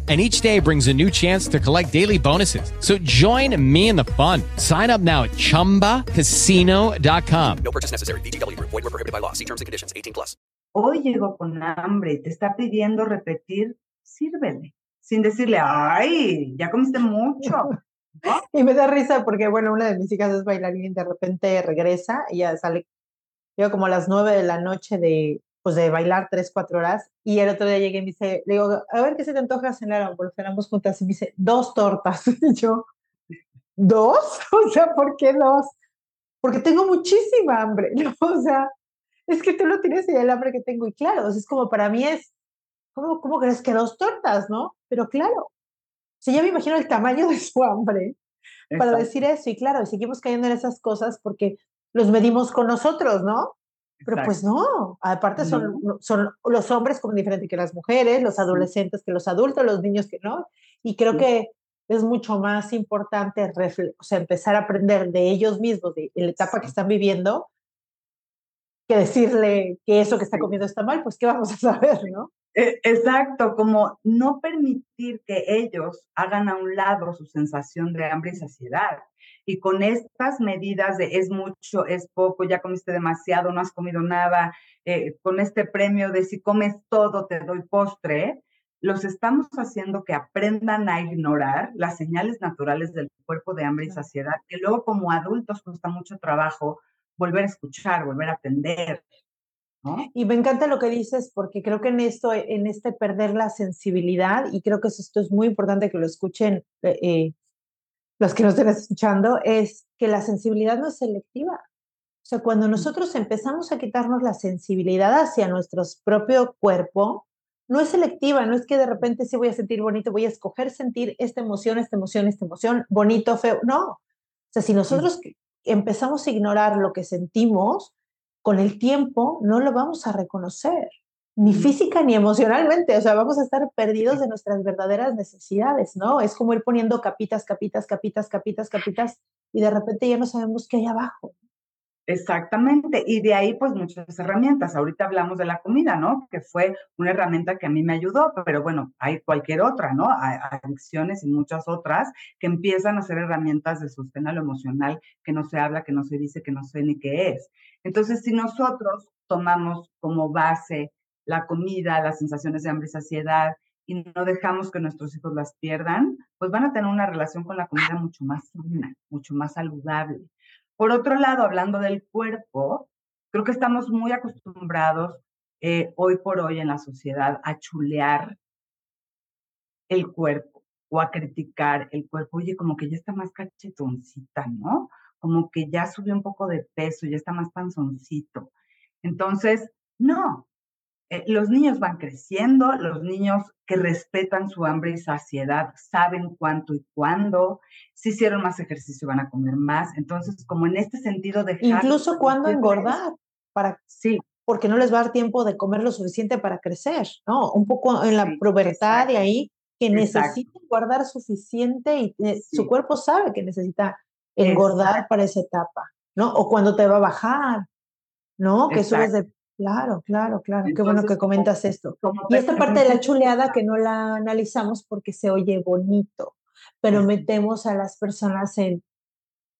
and each day brings a new chance to collect daily bonuses. So join me in the fun. Sign up now at ChumbaCasino.com. No purchase necessary. BGW. Void were prohibited by law. See terms and conditions. 18 plus. Hoy llegó con hambre y te está pidiendo repetir, sírvele. Sin decirle, ay, ya comiste mucho. y me da risa porque, bueno, una de mis hijas es bailarina y de repente regresa y ya sale, llega como a las nueve de la noche de, pues de bailar tres, cuatro horas. Y el otro día llegué y me dice, le digo, a ver qué se te antoja cenar, porque cenamos juntas. Y me dice, dos tortas. Y yo, ¿dos? O sea, ¿por qué dos? Porque tengo muchísima hambre, ¿no? O sea, es que tú no tienes idea del hambre que tengo. Y claro, es como para mí es, ¿cómo, ¿cómo crees que dos tortas, no? Pero claro, si ya me imagino el tamaño de su hambre para decir eso. Y claro, seguimos cayendo en esas cosas porque los medimos con nosotros, ¿no? Pero pues no, aparte son, son los hombres como diferente que las mujeres, los adolescentes que los adultos, los niños que no. Y creo que es mucho más importante o sea, empezar a aprender de ellos mismos, de, la etapa que están viviendo, que decirle que eso que está comiendo está mal, pues qué vamos a saber, ¿no? E, exacto, como no permitir que ellos hagan a un lado su sensación de hambre y saciedad y con estas medidas de es mucho, es poco, ya comiste demasiado, no has comido nada, eh, con este premio de si comes todo te doy postre, los estamos haciendo que aprendan a ignorar las señales naturales del cuerpo de hambre y saciedad, que luego como adultos cuesta mucho trabajo volver a escuchar, volver a aprender. Y me encanta lo que dices porque creo que en esto, en este perder la sensibilidad, y creo que esto es muy importante que lo escuchen eh, eh los que nos estén escuchando, es que la sensibilidad no es selectiva. O sea, cuando nosotros empezamos a quitarnos la sensibilidad hacia nuestro propio cuerpo, no es selectiva, no es que de repente sí voy a sentir bonito, voy a escoger sentir esta emoción, esta emoción, esta emoción, bonito, feo. No. O sea, si nosotros empezamos a ignorar lo que sentimos, con el tiempo no lo vamos a reconocer ni física ni emocionalmente, o sea, vamos a estar perdidos de nuestras verdaderas necesidades, ¿no? Es como ir poniendo capitas, capitas, capitas, capitas, capitas, y de repente ya no sabemos qué hay abajo. Exactamente, y de ahí pues muchas herramientas. Ahorita hablamos de la comida, ¿no? Que fue una herramienta que a mí me ayudó, pero bueno, hay cualquier otra, ¿no? Hay adicciones y muchas otras que empiezan a ser herramientas de sostén a lo emocional que no se habla, que no se dice, que no sé ni qué es. Entonces, si nosotros tomamos como base la comida, las sensaciones de hambre y saciedad, y no dejamos que nuestros hijos las pierdan, pues van a tener una relación con la comida mucho más sana, mucho más saludable. Por otro lado, hablando del cuerpo, creo que estamos muy acostumbrados eh, hoy por hoy en la sociedad a chulear el cuerpo o a criticar el cuerpo. Oye, como que ya está más cachetoncita, ¿no? Como que ya subió un poco de peso, ya está más panzoncito. Entonces, no, eh, los niños van creciendo, los niños que respetan su hambre y saciedad saben cuánto y cuándo, si hicieron más ejercicio van a comer más, entonces como en este sentido de... Incluso cuándo engordar, para, sí. porque no les va a dar tiempo de comer lo suficiente para crecer, ¿no? Un poco en la pubertad de ahí, que necesitan guardar suficiente y su cuerpo sabe que necesita engordar para esa etapa, ¿no? O cuando te va a bajar, ¿no? Que subes de Claro, claro, claro. Qué bueno que comentas esto. Y esta parte de la chuleada que no la analizamos porque se oye bonito, pero metemos a las personas en,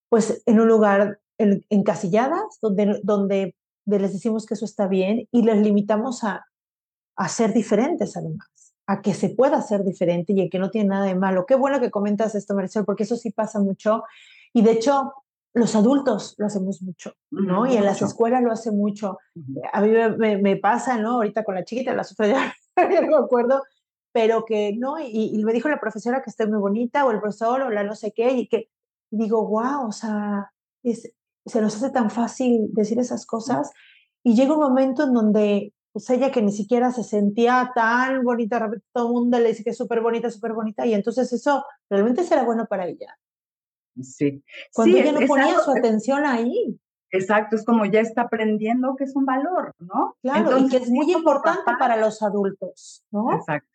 pues, en un lugar encasilladas donde, donde les decimos que eso está bien y les limitamos a, a ser diferentes además, a que se pueda ser diferente y a que no tiene nada de malo. Qué bueno que comentas esto, Marisol, porque eso sí pasa mucho. Y de hecho, los adultos lo hacemos mucho, ¿no? y en las escuelas lo hace mucho. A mí me, pasa, ¿no? Ahorita con la chiquita, la sufro ya, no me acuerdo, pero que, ¿no? Y, me dijo la profesora que estoy muy bonita, o el profesor, o la no sé qué, y que digo, wow, o sea, se nos hace tan fácil decir esas cosas. Y llega un momento en donde, pues ella que ni siquiera se sentía tan bonita, todo el mundo le dice que es súper bonita, súper bonita, y entonces eso realmente será bueno para ella. Sí. Cuando ella no ponía su atención ahí. Exacto, es como ya está aprendiendo que es un valor, ¿no? Claro, y que es muy importante para los adultos, ¿no? Exacto.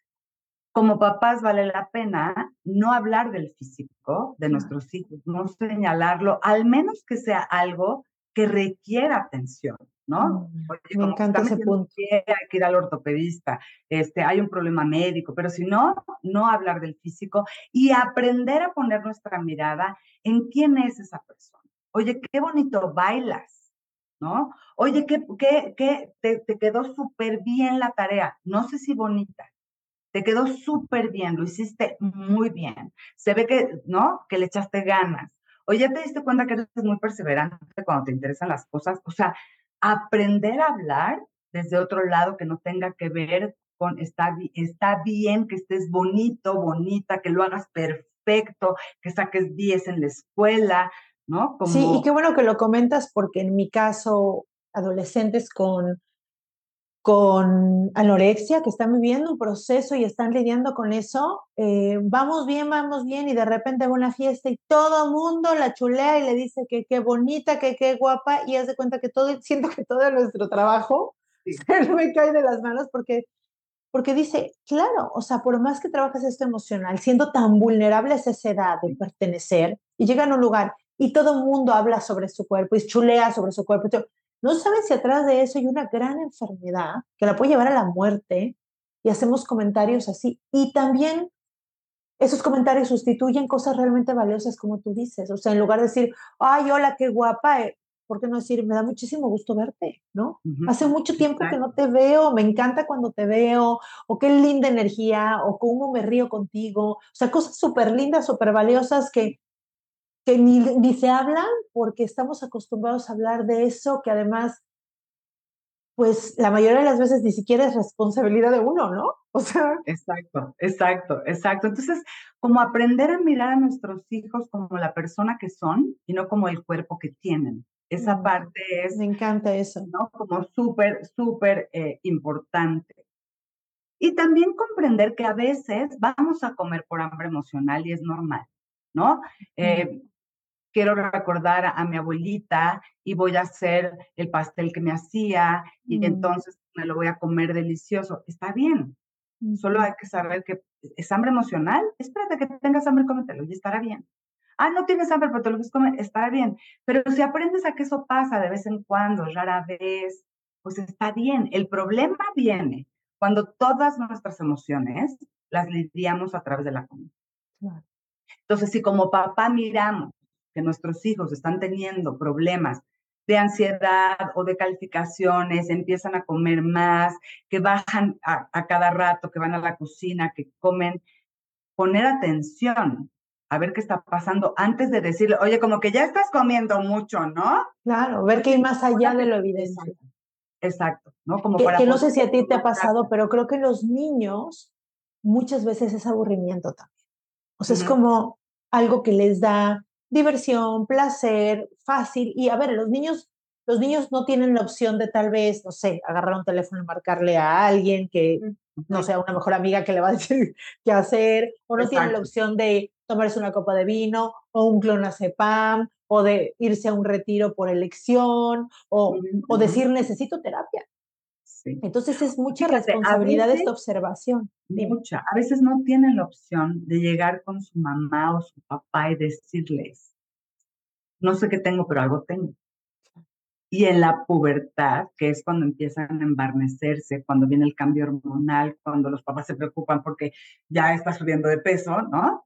Como papás vale la pena no hablar del físico de nuestros hijos, no señalarlo, al menos que sea algo que requiera atención, ¿no? Mm, me encanta ese punto. Hay que ir al ortopedista, este, hay un problema médico, pero si no, no hablar del físico y aprender a poner nuestra mirada en quién es esa persona. Oye, qué bonito bailas, ¿no? Oye, qué, qué, qué te, te quedó súper bien la tarea. No sé si bonita, te quedó súper bien, lo hiciste muy bien. Se ve que, ¿no? Que le echaste ganas. Oye, ya te diste cuenta que eres muy perseverante cuando te interesan las cosas. O sea, aprender a hablar desde otro lado que no tenga que ver con está, está bien que estés bonito, bonita, que lo hagas perfecto, que saques 10 en la escuela, ¿no? Sí, y qué bueno que lo comentas porque en mi caso, adolescentes con, con anorexia que están viviendo un proceso y están lidiando con eso, eh, vamos bien, vamos bien y de repente va una fiesta y todo el mundo la chulea y le dice que qué bonita, que qué guapa y hace cuenta que todo, siento que todo nuestro trabajo se me cae de las manos porque porque dice, claro, o sea, por más que trabajes esto emocional, siendo tan vulnerable a esa edad de pertenecer, y llega a un lugar y todo el mundo habla sobre su cuerpo y chulea sobre su cuerpo. No saben si atrás de eso hay una gran enfermedad que la puede llevar a la muerte y hacemos comentarios así. Y también esos comentarios sustituyen cosas realmente valiosas como tú dices. O sea, en lugar de decir, ay, hola, qué guapa, eh, ¿por qué no decir, me da muchísimo gusto verte, ¿no? Hace mucho tiempo que no te veo, me encanta cuando te veo, o qué linda energía, o cómo me río contigo. O sea, cosas súper lindas, súper valiosas que que ni, ni se hablan porque estamos acostumbrados a hablar de eso que además pues la mayoría de las veces ni siquiera es responsabilidad de uno, ¿no? O sea. Exacto, exacto, exacto. Entonces, como aprender a mirar a nuestros hijos como la persona que son y no como el cuerpo que tienen. Esa mm, parte es. Me encanta eso. ¿no? Como súper, súper eh, importante. Y también comprender que a veces vamos a comer por hambre emocional y es normal, ¿no? Eh, quiero recordar a, mi abuelita y voy a hacer el pastel que me hacía y mm. entonces me lo voy a comer delicioso. Está bien. Solo hay que saber que es hambre emocional. Espérate que tengas hambre, cómetelo y estará bien. Ah, no tienes hambre, pero te lo puedes comer, estará bien. Pero si aprendes a que eso pasa de vez en cuando, rara vez, pues está bien. El problema viene cuando todas nuestras emociones las lidiamos a través de la comida. Entonces, si como papá miramos que nuestros hijos están teniendo problemas de ansiedad o de calificaciones, empiezan a comer más, que bajan a, cada rato, que van a la cocina, que comen, poner atención a ver qué está pasando antes de decirle, oye, como que ya estás comiendo mucho, ¿no? Claro, ver que hay más allá de lo evidente. Exacto, ¿no? Como que, para que no sé si a ti te ha pasado, pero creo que los niños muchas veces es aburrimiento también. O sea, es como algo que les da diversión, placer, fácil. Y a ver, los niños, los niños no tienen la opción de tal vez, no sé, agarrar un teléfono y marcarle a alguien que no sea una mejor amiga que le va a decir qué hacer, o no tienen la opción de tomarse una copa de vino, o un clonazepam, o de irse a un retiro por elección, o, o decir necesito terapia. Entonces es mucha responsabilidad esta observación. Mucha. A veces no tienen la opción de llegar con su mamá o su papá y decirles, no sé qué tengo, pero algo tengo. Y en la pubertad, que es cuando empiezan a embarnecerse, cuando viene el cambio hormonal, cuando los papás se preocupan porque ya está subiendo de peso, ¿no?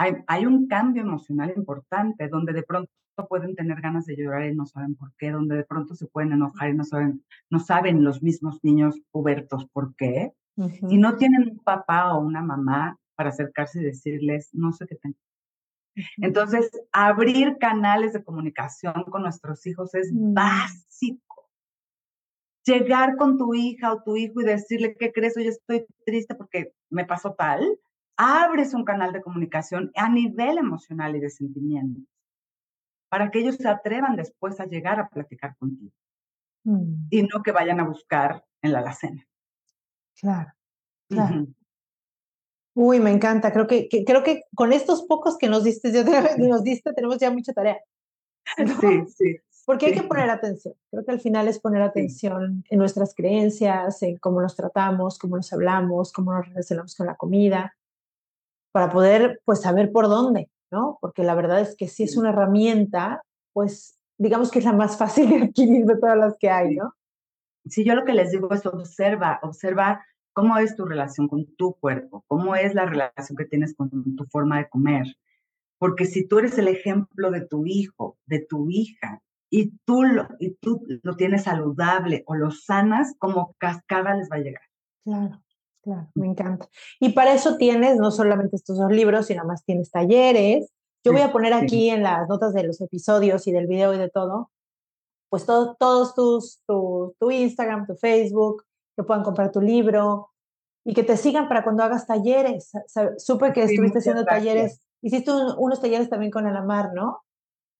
Hay, hay un cambio emocional importante donde de pronto pueden tener ganas de llorar y no saben por qué, donde de pronto se pueden enojar y no saben, no saben los mismos niños pubertos por qué, y no tienen un papá o una mamá para acercarse y decirles, no sé qué tengo. Entonces, abrir canales de comunicación con nuestros hijos es mm. básico. Llegar con tu hija o tu hijo y decirle, ¿qué crees? Hoy estoy triste porque me pasó tal. Abres un canal de comunicación a nivel emocional y de sentimientos para que ellos se atrevan después a llegar a platicar contigo mm. y no que vayan a buscar en la alacena. Claro, claro. Uy, me encanta. Creo que, creo que con estos pocos que nos diste, ya nos diste, tenemos ya mucha tarea. Sí, sí, Porque hay que poner atención. Creo que al final es poner atención en nuestras creencias, en cómo nos tratamos, cómo nos hablamos, cómo nos relacionamos con la comida, para poder pues saber por dónde, ¿no? Porque la verdad es que si es una herramienta, pues digamos que es la más fácil de adquirir de todas las que hay, ¿no? Sí, yo lo que les digo es observa, observa cómo es tu relación con tu cuerpo, cómo es la relación que tienes con tu forma de comer. Porque si tú eres el ejemplo de tu hijo, de tu hija, y tú lo, y tú lo tienes saludable o lo sanas, como cascada les va a llegar. Claro, claro, me encanta. Y para eso tienes no solamente estos dos libros, sino más tienes talleres. Yo voy a poner aquí en las notas de los episodios y del video y de todo, pues todo, todos tus, tu, tu Instagram, tu Facebook, que puedan comprar tu libro y que te sigan para cuando hagas talleres. Supe que estuviste haciendo talleres, hiciste unos talleres también con Anamar, ¿no?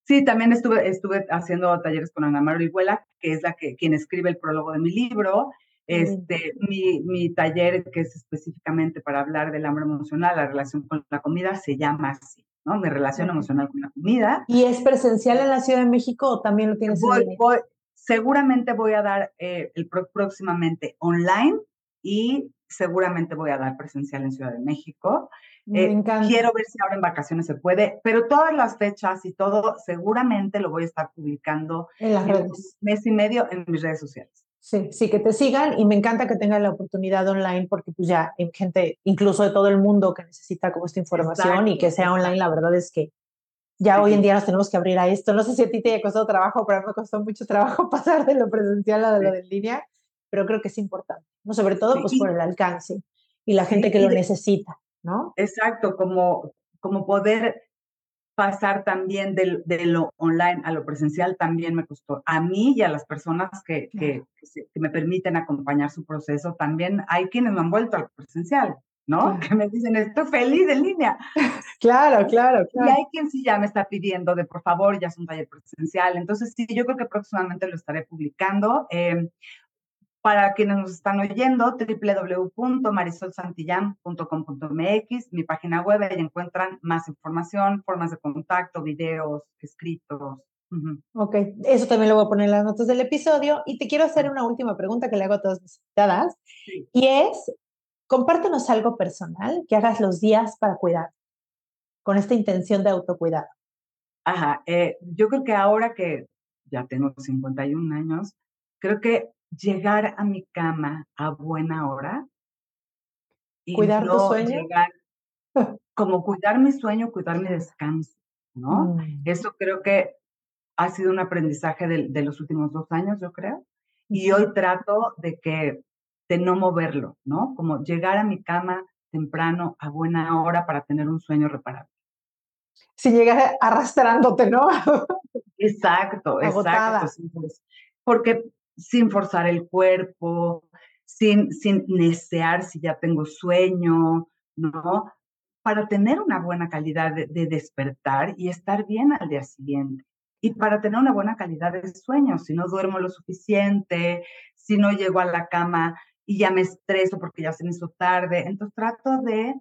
Sí, también estuve, estuve haciendo talleres con Ana María Orihuela, que es la que, quien escribe el prólogo de mi libro. Este, mi, mi, taller, que es específicamente para hablar del hambre emocional, la relación con la comida, se llama así, ¿no? Mi relación emocional con la comida. ¿Y es presencial en la Ciudad de México o también lo tienes voy, en línea? Voy, seguramente voy a dar eh, el próximamente online y seguramente voy a dar presencial en Ciudad de México. Eh, quiero ver si ahora en vacaciones se puede, pero todas las fechas y todo seguramente lo voy a estar publicando en las redes. Un mes y medio en mis redes sociales. Sí, sí, que te sigan y me encanta que tengan la oportunidad online porque pues ya hay gente, incluso de todo el mundo que necesita como esta información y que sea online, la verdad es que ya hoy en día nos tenemos que abrir a esto. No sé si a ti te ha costado trabajo, pero me costó mucho trabajo pasar de lo presencial a de lo de línea, pero creo que es importante, ¿no? Sobre todo pues por el alcance y la gente que lo necesita. ¿no? Exacto, como, como poder pasar también de, de, lo online a lo presencial también me costó. A mí y a las personas que, que, que, me permiten acompañar su proceso, también hay quienes me han vuelto a lo presencial, ¿no? Que me dicen, estoy feliz en línea. Claro, claro, claro. Y hay quien sí ya me está pidiendo de, por favor, ya es un taller presencial. Entonces, sí, yo creo que próximamente lo estaré publicando. Eh, para quienes nos están oyendo, www.marisolsantillán.com.mx, mi página web, ahí encuentran más información, formas de contacto, videos, escritos. Ok, eso también lo voy a poner en las notas del episodio. Y te quiero hacer una última pregunta que le hago a todas mis invitadas. Y es, compártenos algo personal que hagas los días para cuidar, con esta intención de autocuidado. Ajá, eh, yo creo que ahora que ya tengo 51 años, creo que llegar a mi cama a buena hora. Y cuidar tu sueño. como cuidar mi sueño, cuidar mi descanso, ¿no? Mm. Eso creo que ha sido un aprendizaje de, de, los últimos dos años, yo creo. Y hoy trato de que, de no moverlo, ¿no? Como llegar a mi cama temprano, a buena hora, para tener un sueño reparable. Si llegas arrastrándote, ¿no? exacto, exacto. Porque sin forzar el cuerpo, sin, sin necear si ya tengo sueño, ¿no? Para tener una buena calidad de, despertar y estar bien al día siguiente. Y para tener una buena calidad de sueño, si no duermo lo suficiente, si no llego a la cama y ya me estreso porque ya se me hizo tarde, entonces trato de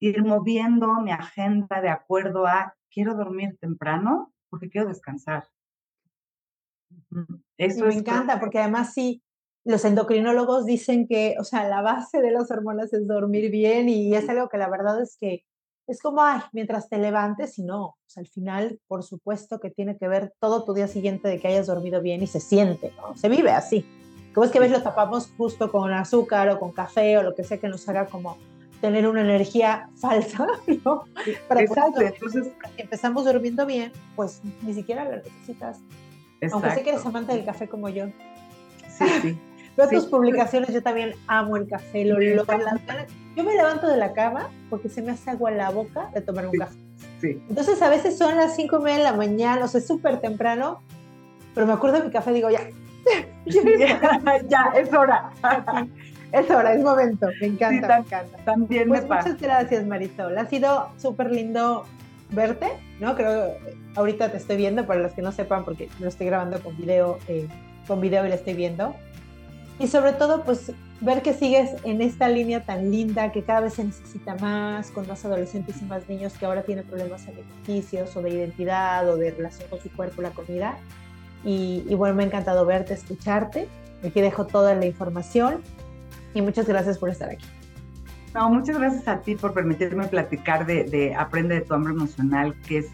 ir moviendo mi agenda de acuerdo a quiero dormir temprano porque quiero descansar. Eso me encanta, porque además sí, los endocrinólogos dicen que, o sea, la base de las hormonas es dormir bien y es algo que la verdad es que es como, ay, mientras te levantes y no, o sea, al final, por supuesto que tiene que ver todo tu día siguiente de que hayas dormido bien y se siente, ¿no? Se vive así. Como es que ves, lo tapamos justo con azúcar o con café o lo que sea que nos haga como tener una energía falsa, ¿no? Para Exacto. Entonces, empezamos durmiendo bien, pues ni siquiera lo necesitas aunque sé que eres amante del café como yo. Sí, sí. Veo tus publicaciones, yo también amo el café, lo, lo, Yo me levanto de la cama porque se me hace agua en la boca de tomar un café. Sí. Entonces a veces son las cinco y media de la mañana, o sea, súper temprano, pero me acuerdo de mi café y digo, ya. ya, es hora. es hora, es momento. Me encanta, me encanta. También pues me pasa. Muchas gracias, Marisol. Ha sido súper lindo verte, ¿no? Creo, ahorita te estoy viendo, para los que no sepan, porque lo estoy grabando con video, eh, con video y lo estoy viendo. Y sobre todo, pues ver que sigues en esta línea tan linda que cada vez se necesita más, con más adolescentes y más niños que ahora tienen problemas alimenticios o de identidad o de relación con su cuerpo, la comida. Y, y bueno, me ha encantado verte, escucharte. Aquí dejo toda la información y muchas gracias por estar aquí. No, muchas gracias a ti por permitirme platicar de, de Aprende de tu hambre emocional, que es,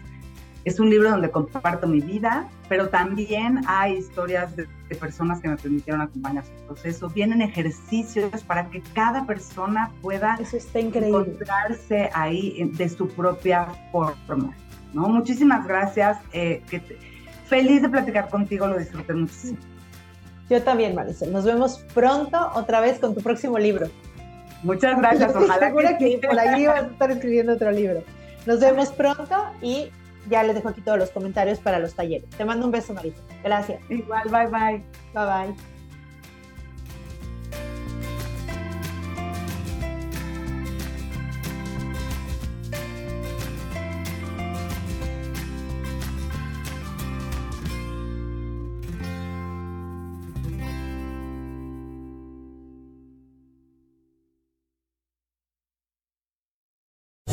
es un libro donde comparto mi vida, pero también hay historias de, de personas que me permitieron acompañar su proceso. Vienen ejercicios para que cada persona pueda Eso está increíble. encontrarse ahí de su propia forma. ¿no? Muchísimas gracias. Eh, que te, feliz de platicar contigo, lo disfruté muchísimo. Yo también, Marisol. Nos vemos pronto otra vez con tu próximo libro. Muchas gracias. Ojalá Segura que, que por ahí vas a estar escribiendo otro libro. Nos vemos pronto y ya les dejo aquí todos los comentarios para los talleres. Te mando un beso, Marisol. Gracias. Igual, bye bye. Bye bye.